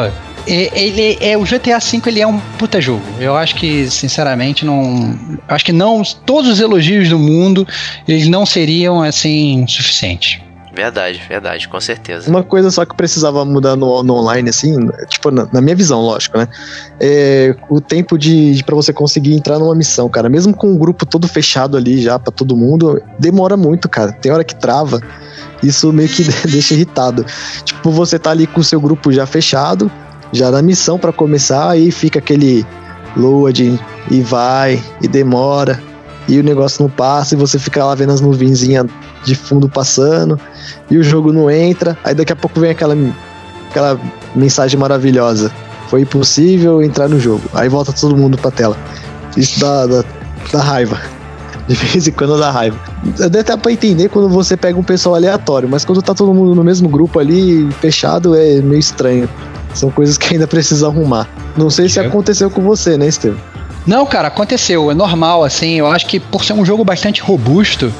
Ele é o GTA V, ele é um puta jogo. Eu acho que, sinceramente, não. Acho que não. Todos os elogios do mundo eles não seriam assim suficientes. Verdade, verdade, com certeza. Uma coisa só que precisava mudar no, no online, assim, tipo, na, na minha visão, lógico, né? É o tempo de, de para você conseguir entrar numa missão, cara. Mesmo com o grupo todo fechado ali já pra todo mundo, demora muito, cara. Tem hora que trava. Isso meio que deixa irritado. Tipo, você tá ali com o seu grupo já fechado, já na missão pra começar, aí fica aquele load e vai e demora e o negócio não passa e você fica lá vendo as nuvenzinhas de fundo passando e o jogo não entra. Aí daqui a pouco vem aquela, aquela mensagem maravilhosa. Foi impossível entrar no jogo. Aí volta todo mundo pra tela. Isso dá, dá, dá raiva. De vez em quando dá raiva. Deve até pra entender quando você pega um pessoal aleatório, mas quando tá todo mundo no mesmo grupo ali, fechado, é meio estranho. São coisas que ainda precisa arrumar. Não sei se Eu- aconteceu com você, né, Estevam? Não, cara, aconteceu. É normal, assim. Eu acho que por ser um jogo bastante robusto,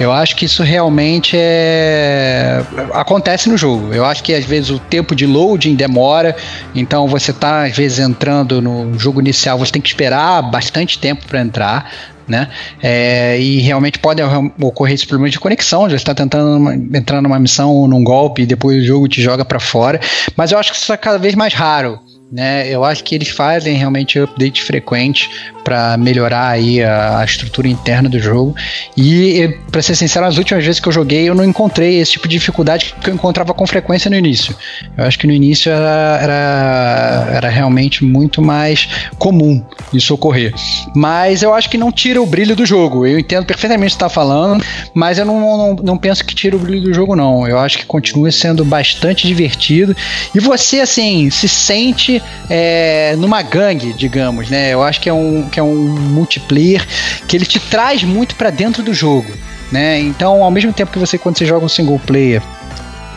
eu acho que isso realmente é. acontece no jogo. Eu acho que às vezes o tempo de loading demora, então você tá às vezes entrando no jogo inicial, você tem que esperar bastante tempo para entrar. Né? É, e realmente pode ocorrer esse problema de conexão, já está tentando uma, entrar numa missão, num golpe, e depois o jogo te joga para fora. Mas eu acho que isso é cada vez mais raro né? Eu acho que eles fazem realmente update frequente para melhorar aí a, a, estrutura interna do jogo. E, para ser sincero, as últimas vezes que eu joguei, eu não encontrei esse tipo de dificuldade que eu encontrava com frequência no início. Eu acho que no início era, era, era realmente muito mais comum isso ocorrer. Mas eu acho que não tira o brilho do jogo. Eu entendo perfeitamente o que está falando, mas eu não, não, não penso que tira o brilho do jogo, não. Eu acho que continua sendo bastante divertido. E você, assim, se sente é, numa gangue, digamos, né? Eu acho que é um, que é um multiplayer que ele te traz muito para dentro do jogo. Né? Então, ao mesmo tempo que você, quando você joga um single player,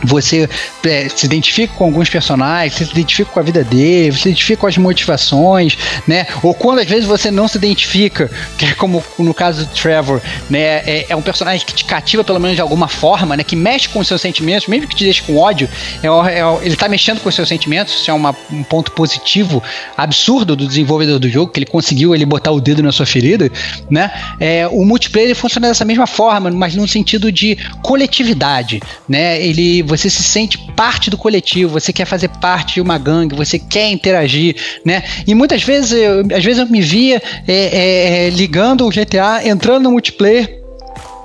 você é, se identifica com alguns personagens, você se identifica com a vida dele, você se identifica com as motivações, né? Ou quando às vezes você não se identifica, que é como no caso do Trevor, né? É, é um personagem que te cativa pelo menos de alguma forma, né? Que mexe com os seus sentimentos, mesmo que te deixe com ódio, é, é, ele tá mexendo com os seus sentimentos, isso é uma, um ponto positivo absurdo do desenvolvedor do jogo, que ele conseguiu ele botar o dedo na sua ferida, né? É, o multiplayer funciona dessa mesma forma, mas no sentido de coletividade, né? Ele você se sente parte do coletivo, você quer fazer parte de uma gangue, você quer interagir, né? E muitas vezes, eu, às vezes eu me via é, é, ligando o GTA, entrando no multiplayer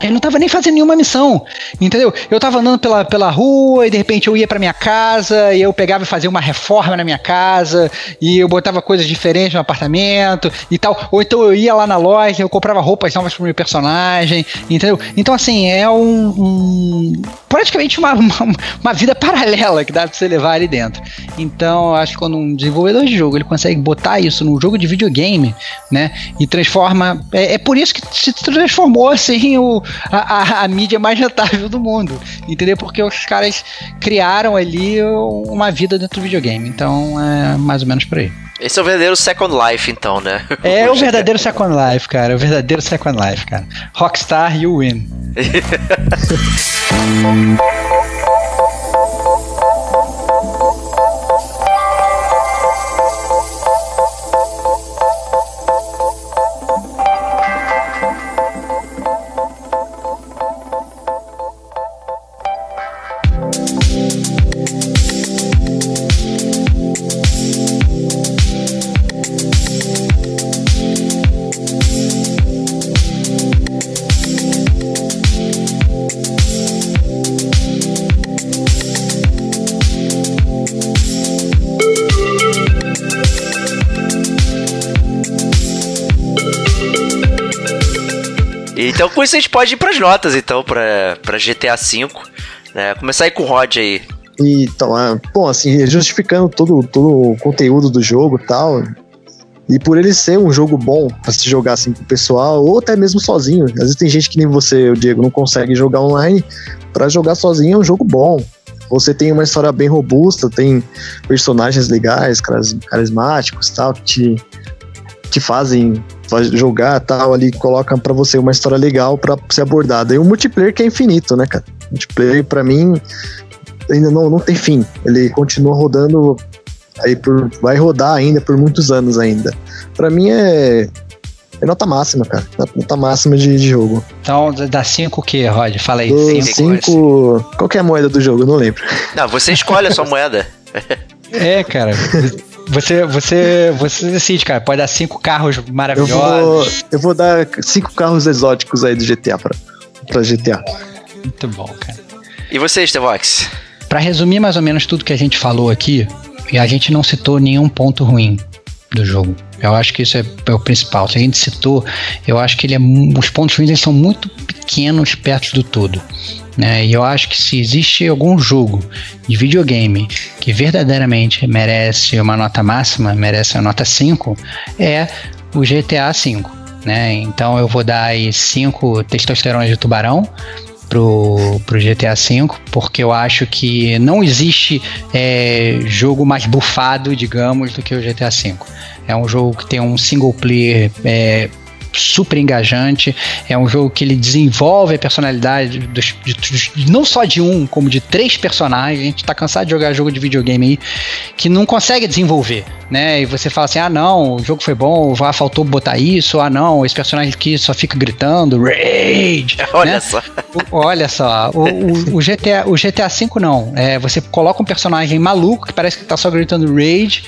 ele não tava nem fazendo nenhuma missão, entendeu? Eu tava andando pela, pela rua e de repente eu ia para minha casa e eu pegava e fazia uma reforma na minha casa e eu botava coisas diferentes no apartamento e tal. Ou então eu ia lá na loja, eu comprava roupas novas pro meu personagem, entendeu? Então, assim, é um. um praticamente uma, uma, uma, vida paralela que dá pra você levar ali dentro. Então, eu acho que quando um desenvolvedor de jogo ele consegue botar isso num jogo de videogame, né? E transforma. É, é por isso que se transformou assim o a, a, a, mídia mais rentável do mundo. Entendeu? Porque os caras criaram ali uma vida dentro do videogame. Então é mais ou menos por aí. Esse é o verdadeiro Second Life, então, né? É o verdadeiro Second Life, cara. O verdadeiro Second Life, cara. Rockstar, you win. isso a gente pode ir pras notas, então, pra, pra GTA V. Né? Começar aí com o Rod aí. Então, é, bom, assim, justificando todo, todo o conteúdo do jogo e tal. E por ele ser um jogo bom pra se jogar assim com o pessoal, ou até mesmo sozinho. Às vezes tem gente que nem você, o Diego, não consegue jogar online. Para jogar sozinho é um jogo bom. Você tem uma história bem robusta, tem personagens legais, carismáticos tal, que te, te fazem jogar tal ali, colocam para você uma história legal para ser abordada. E o multiplayer que é infinito, né, cara? O multiplayer para mim ainda não, não tem fim. Ele continua rodando aí por vai rodar ainda por muitos anos ainda. Para mim é é nota máxima, cara. Nota máxima de, de jogo. Então, dá 5 o que, Rod? Fala aí. 5. Qual que é a moeda do jogo? Eu não lembro. Não, você escolhe a sua moeda. É, cara. Você, você, você decide, cara. Pode dar cinco carros maravilhosos. Eu vou, eu vou dar cinco carros exóticos aí do GTA pra, pra GTA. Muito bom, cara. E você, Stevox? Pra resumir mais ou menos tudo que a gente falou aqui, e a gente não citou nenhum ponto ruim do jogo. Eu acho que isso é, é, o principal. Se a gente citou, eu acho que ele é, os pontos ruins são muito pequenos perto do todo. Né? E eu acho que se existe algum jogo de videogame que verdadeiramente merece uma nota máxima, merece a nota 5, é o GTA V. Né? Então eu vou dar aí 5 testosterões de tubarão pro, pro GTA V, porque eu acho que não existe é, jogo mais bufado, digamos, do que o GTA V. É um jogo que tem um single player é, super engajante. É um jogo que ele desenvolve a personalidade dos, de, de- não só de um, como de três personagens. A gente tá cansado de jogar jogo de videogame aí que não consegue desenvolver, né? E você fala assim: ah, não, o jogo foi bom, ah, faltou botar isso, ah, não, esse personagem aqui só fica gritando, rage. Olha né? só. O- Olha só, o, o- o GTA, o GTA V não. É, você coloca um personagem maluco que parece que tá só gritando rage,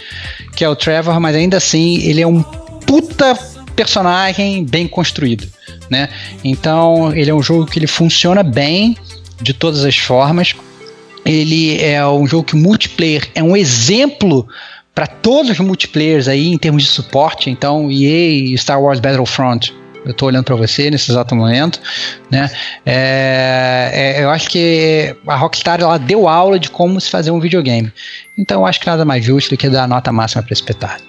que é o Trevor, mas ainda assim ele é um puta personagem bem construído, né? Então ele é um jogo que ele funciona bem de todas as formas. Ele é um jogo que multiplayer é um exemplo para todos os multiplayers aí em termos de suporte. Então, EA e Star Wars Battlefront, eu tô olhando para você nesse exato momento, né? É, é, eu acho que a Rockstar ela deu aula de como se fazer um videogame. Então, eu acho que nada mais justo do que dar a nota máxima para esse petardo.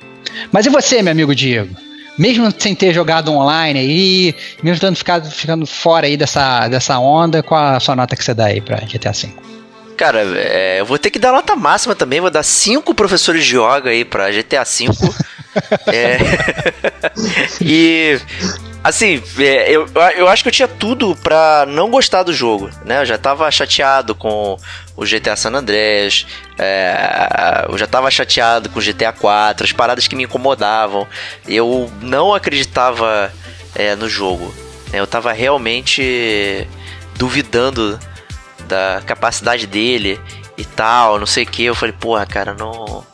Mas e você, meu amigo Diego? Mesmo sem ter jogado online aí, mesmo tendo ficado ficando fora aí dessa, dessa onda, qual a sua nota que você dá aí pra GTA V? Cara, é, eu vou ter que dar nota máxima também, vou dar cinco professores de yoga aí pra GTA V. É, e assim, é, eu, eu acho que eu tinha tudo pra não gostar do jogo, né? Eu já tava chateado com o GTA San Andreas, é, eu já tava chateado com o GTA 4, as paradas que me incomodavam. Eu não acreditava é, no jogo. né? Eu tava realmente duvidando da capacidade dele e tal, não sei o que. Eu falei, porra, cara, não,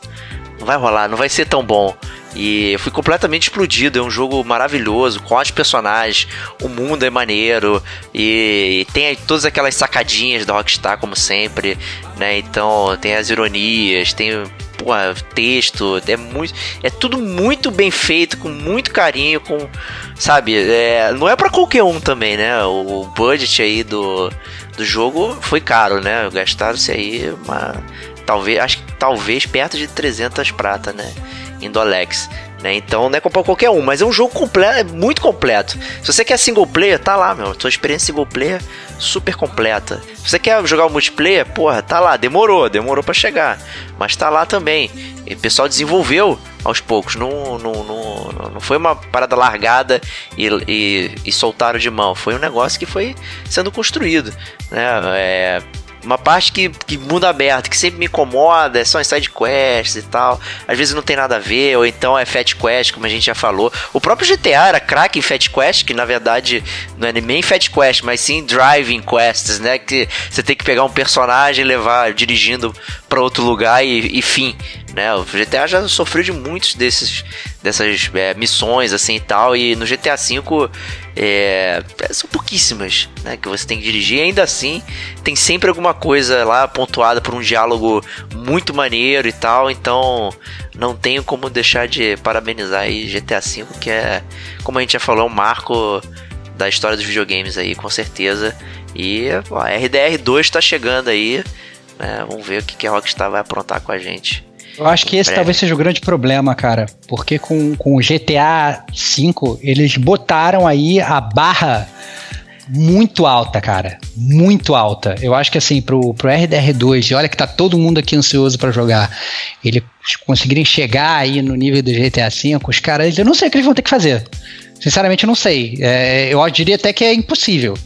não vai rolar, não vai ser tão bom. E eu fui completamente explodido. É um jogo maravilhoso, com ótimos personagens, o mundo é maneiro e, e tem todas aquelas sacadinhas da Rockstar, como sempre, né? Então tem as ironias, tem porra, texto, é muito, é tudo muito bem feito, com muito carinho, com, sabe? É, não é pra qualquer um também, né? O budget aí do, do jogo foi caro, né? Gastaram-se aí uma, talvez, acho que talvez perto de 300 prata, né? Em Dolex. Né? Então não é pra qualquer um, mas é um jogo completo, é muito completo. Se você quer single player, tá lá, meu. Sua experiência single player super completa. Se você quer jogar o multiplayer, porra, tá lá. Demorou, demorou pra chegar. Mas tá lá também. E o pessoal desenvolveu aos poucos. Não, não, não, não foi uma parada largada e, e, e soltaram de mão. Foi um negócio que foi sendo construído. Né? É, uma parte que, que mundo aberto, que sempre me incomoda, é só em side quests e tal. Às vezes não tem nada a ver, ou então é Fat Quest, como a gente já falou. O próprio GTA era craque em Fat Quest, que na verdade não é nem Fat Quest, mas sim Driving Quests, né? Que você tem que pegar um personagem e levar dirigindo para outro lugar e, e fim. Né? O GTA já sofreu de muitos desses dessas é, missões assim e tal, e no GTA V é, são pouquíssimas né, que você tem que dirigir, e ainda assim tem sempre alguma coisa lá pontuada por um diálogo muito maneiro e tal, então não tenho como deixar de parabenizar aí GTA V, que é, como a gente já falou, é um marco da história dos videogames aí, com certeza. E ó, a RDR2 está chegando aí, né? Vamos ver o que, que a Rockstar vai aprontar com a gente. Eu acho que esse Breve. talvez seja o grande problema, cara. Porque com, com o GTA V, eles botaram aí a barra muito alta, cara. Muito alta. Eu acho que assim, pro, pro RDR2, e olha que tá todo mundo aqui ansioso pra jogar, eles conseguirem chegar aí no nível do GTA V, os caras, eu não sei o que eles vão ter que fazer. Sinceramente, eu não sei. É, eu diria até que é impossível.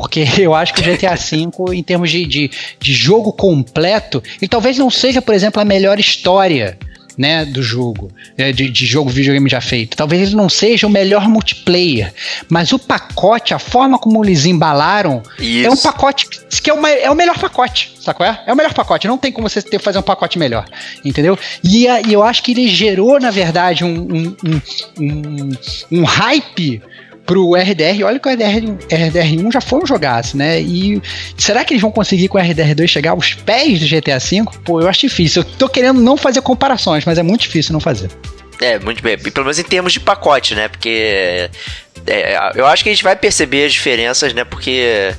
Porque eu acho que o GTA V, em termos de, de, de jogo completo, ele talvez não seja, por exemplo, a melhor história né, do jogo, é, de, de jogo videogame já feito. Talvez ele não seja o melhor multiplayer, mas o pacote, a forma como eles embalaram, é um Isso. pacote que é o, é o melhor pacote, sacou? É? É o melhor pacote, não tem como você ter, fazer um pacote melhor, entendeu? E, a- e eu acho que ele gerou, na verdade, um, um, um, um, um hype pro RDR, olha que o RDR, RDR1 já foi um jogaço, né? E será que eles vão conseguir com o RDR2 chegar aos pés do GTA V? Pô, eu acho difícil. Eu tô querendo não fazer comparações, mas é muito difícil não fazer. É, muito bem. Pelo menos em termos de pacote, né? Porque é, eu acho que a gente vai perceber as diferenças, né? Porque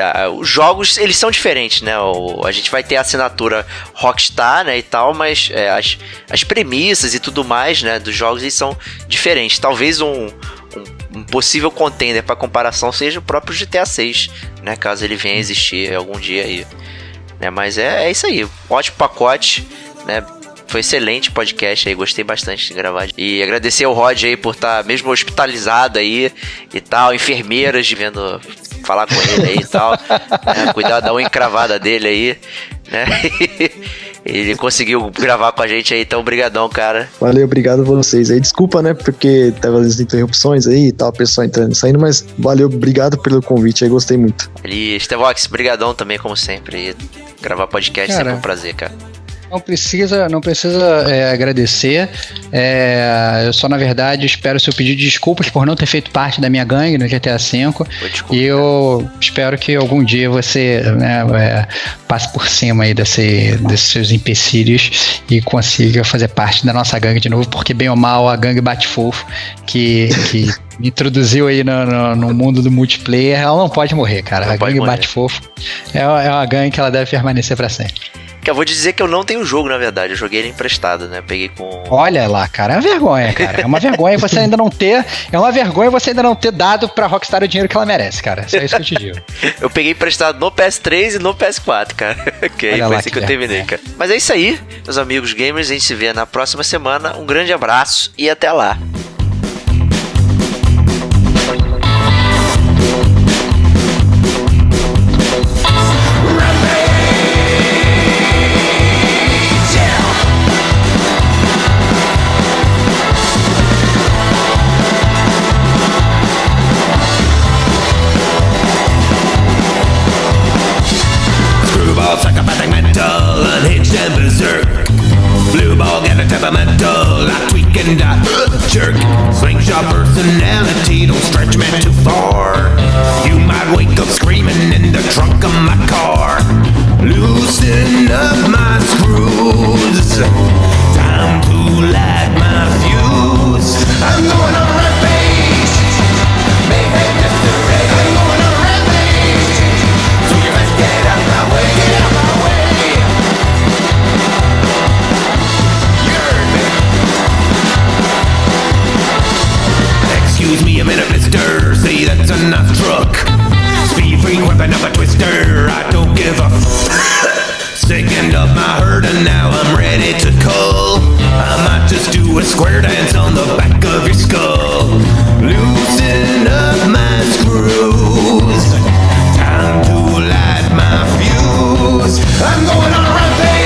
ah, os jogos, eles são diferentes, né? O- a gente vai ter a assinatura Rockstar, né, e tal, mas é, as, as premissas e tudo mais, né, dos jogos, eles são diferentes. Talvez um, um, possível contender para comparação seja o próprio GTA 6, né? Caso ele venha a existir algum dia aí. Né? Mas é, é isso aí. Ótimo pacote, né? Foi excelente podcast aí, gostei bastante de gravar. E agradecer ao Rod aí por estar mesmo hospitalizado aí e tal, enfermeiras de vendo falar com ele aí e tal. né? Cuidar da unha encravada dele aí, né? ele conseguiu gravar com a gente aí, então brigadão, cara. Valeu, obrigado a vocês aí. Desculpa, né, porque tava as interrupções aí e tal, o pessoal entrando e saindo, mas valeu, obrigado pelo convite aí, gostei muito. E Stevox, brigadão também, como sempre. Gravar podcast Cara. sempre é um prazer, cara. Não precisa, não precisa é, agradecer. É, eu só, na verdade, espero seu pedido de desculpas por não ter feito parte da minha gangue no GTA V. Desculpa, E eu espero que algum dia você né, é, passe por cima aí desse, desses seus empecilhos e consiga fazer parte da nossa gangue de novo, porque bem ou mal a gangue Bate Fofo, que, que me introduziu aí no, no- no mundo do multiplayer, ela não pode morrer, cara. Não a gangue morrer. Bate Fofo é, uma- é uma gangue que ela deve permanecer pra sempre. Que eu vou te dizer que eu não tenho o jogo, na verdade. Eu joguei ele emprestado, né? Peguei com. Olha lá, cara, é uma vergonha, cara. É uma vergonha você ainda não ter. É uma vergonha você ainda não ter dado pra Rockstar o dinheiro que ela merece, cara. Só isso que eu te digo. Eu peguei emprestado no PS3 e no PS4, cara. que aí Olha foi lá assim que que eu terminei, cara. Mas é isso aí, meus amigos gamers. A gente se vê na próxima semana. Um grande abraço e até lá. And berserk. Blue ball, get a temperamental, I tweak and I jerk. Slingshot personality, don't stretch me too far. You might wake up screaming in the trunk of my car. Loosen up my screws. Time to light my fuse. I'm going on minute, mister. See, that's a knife truck. Speed freak whipping up a twister. I don't give a f. Second up my herd and now I'm ready to call. I might just do a square dance on the back of your skull. Loosen up my screws. Time to light my fuse. I'm going on a rampage.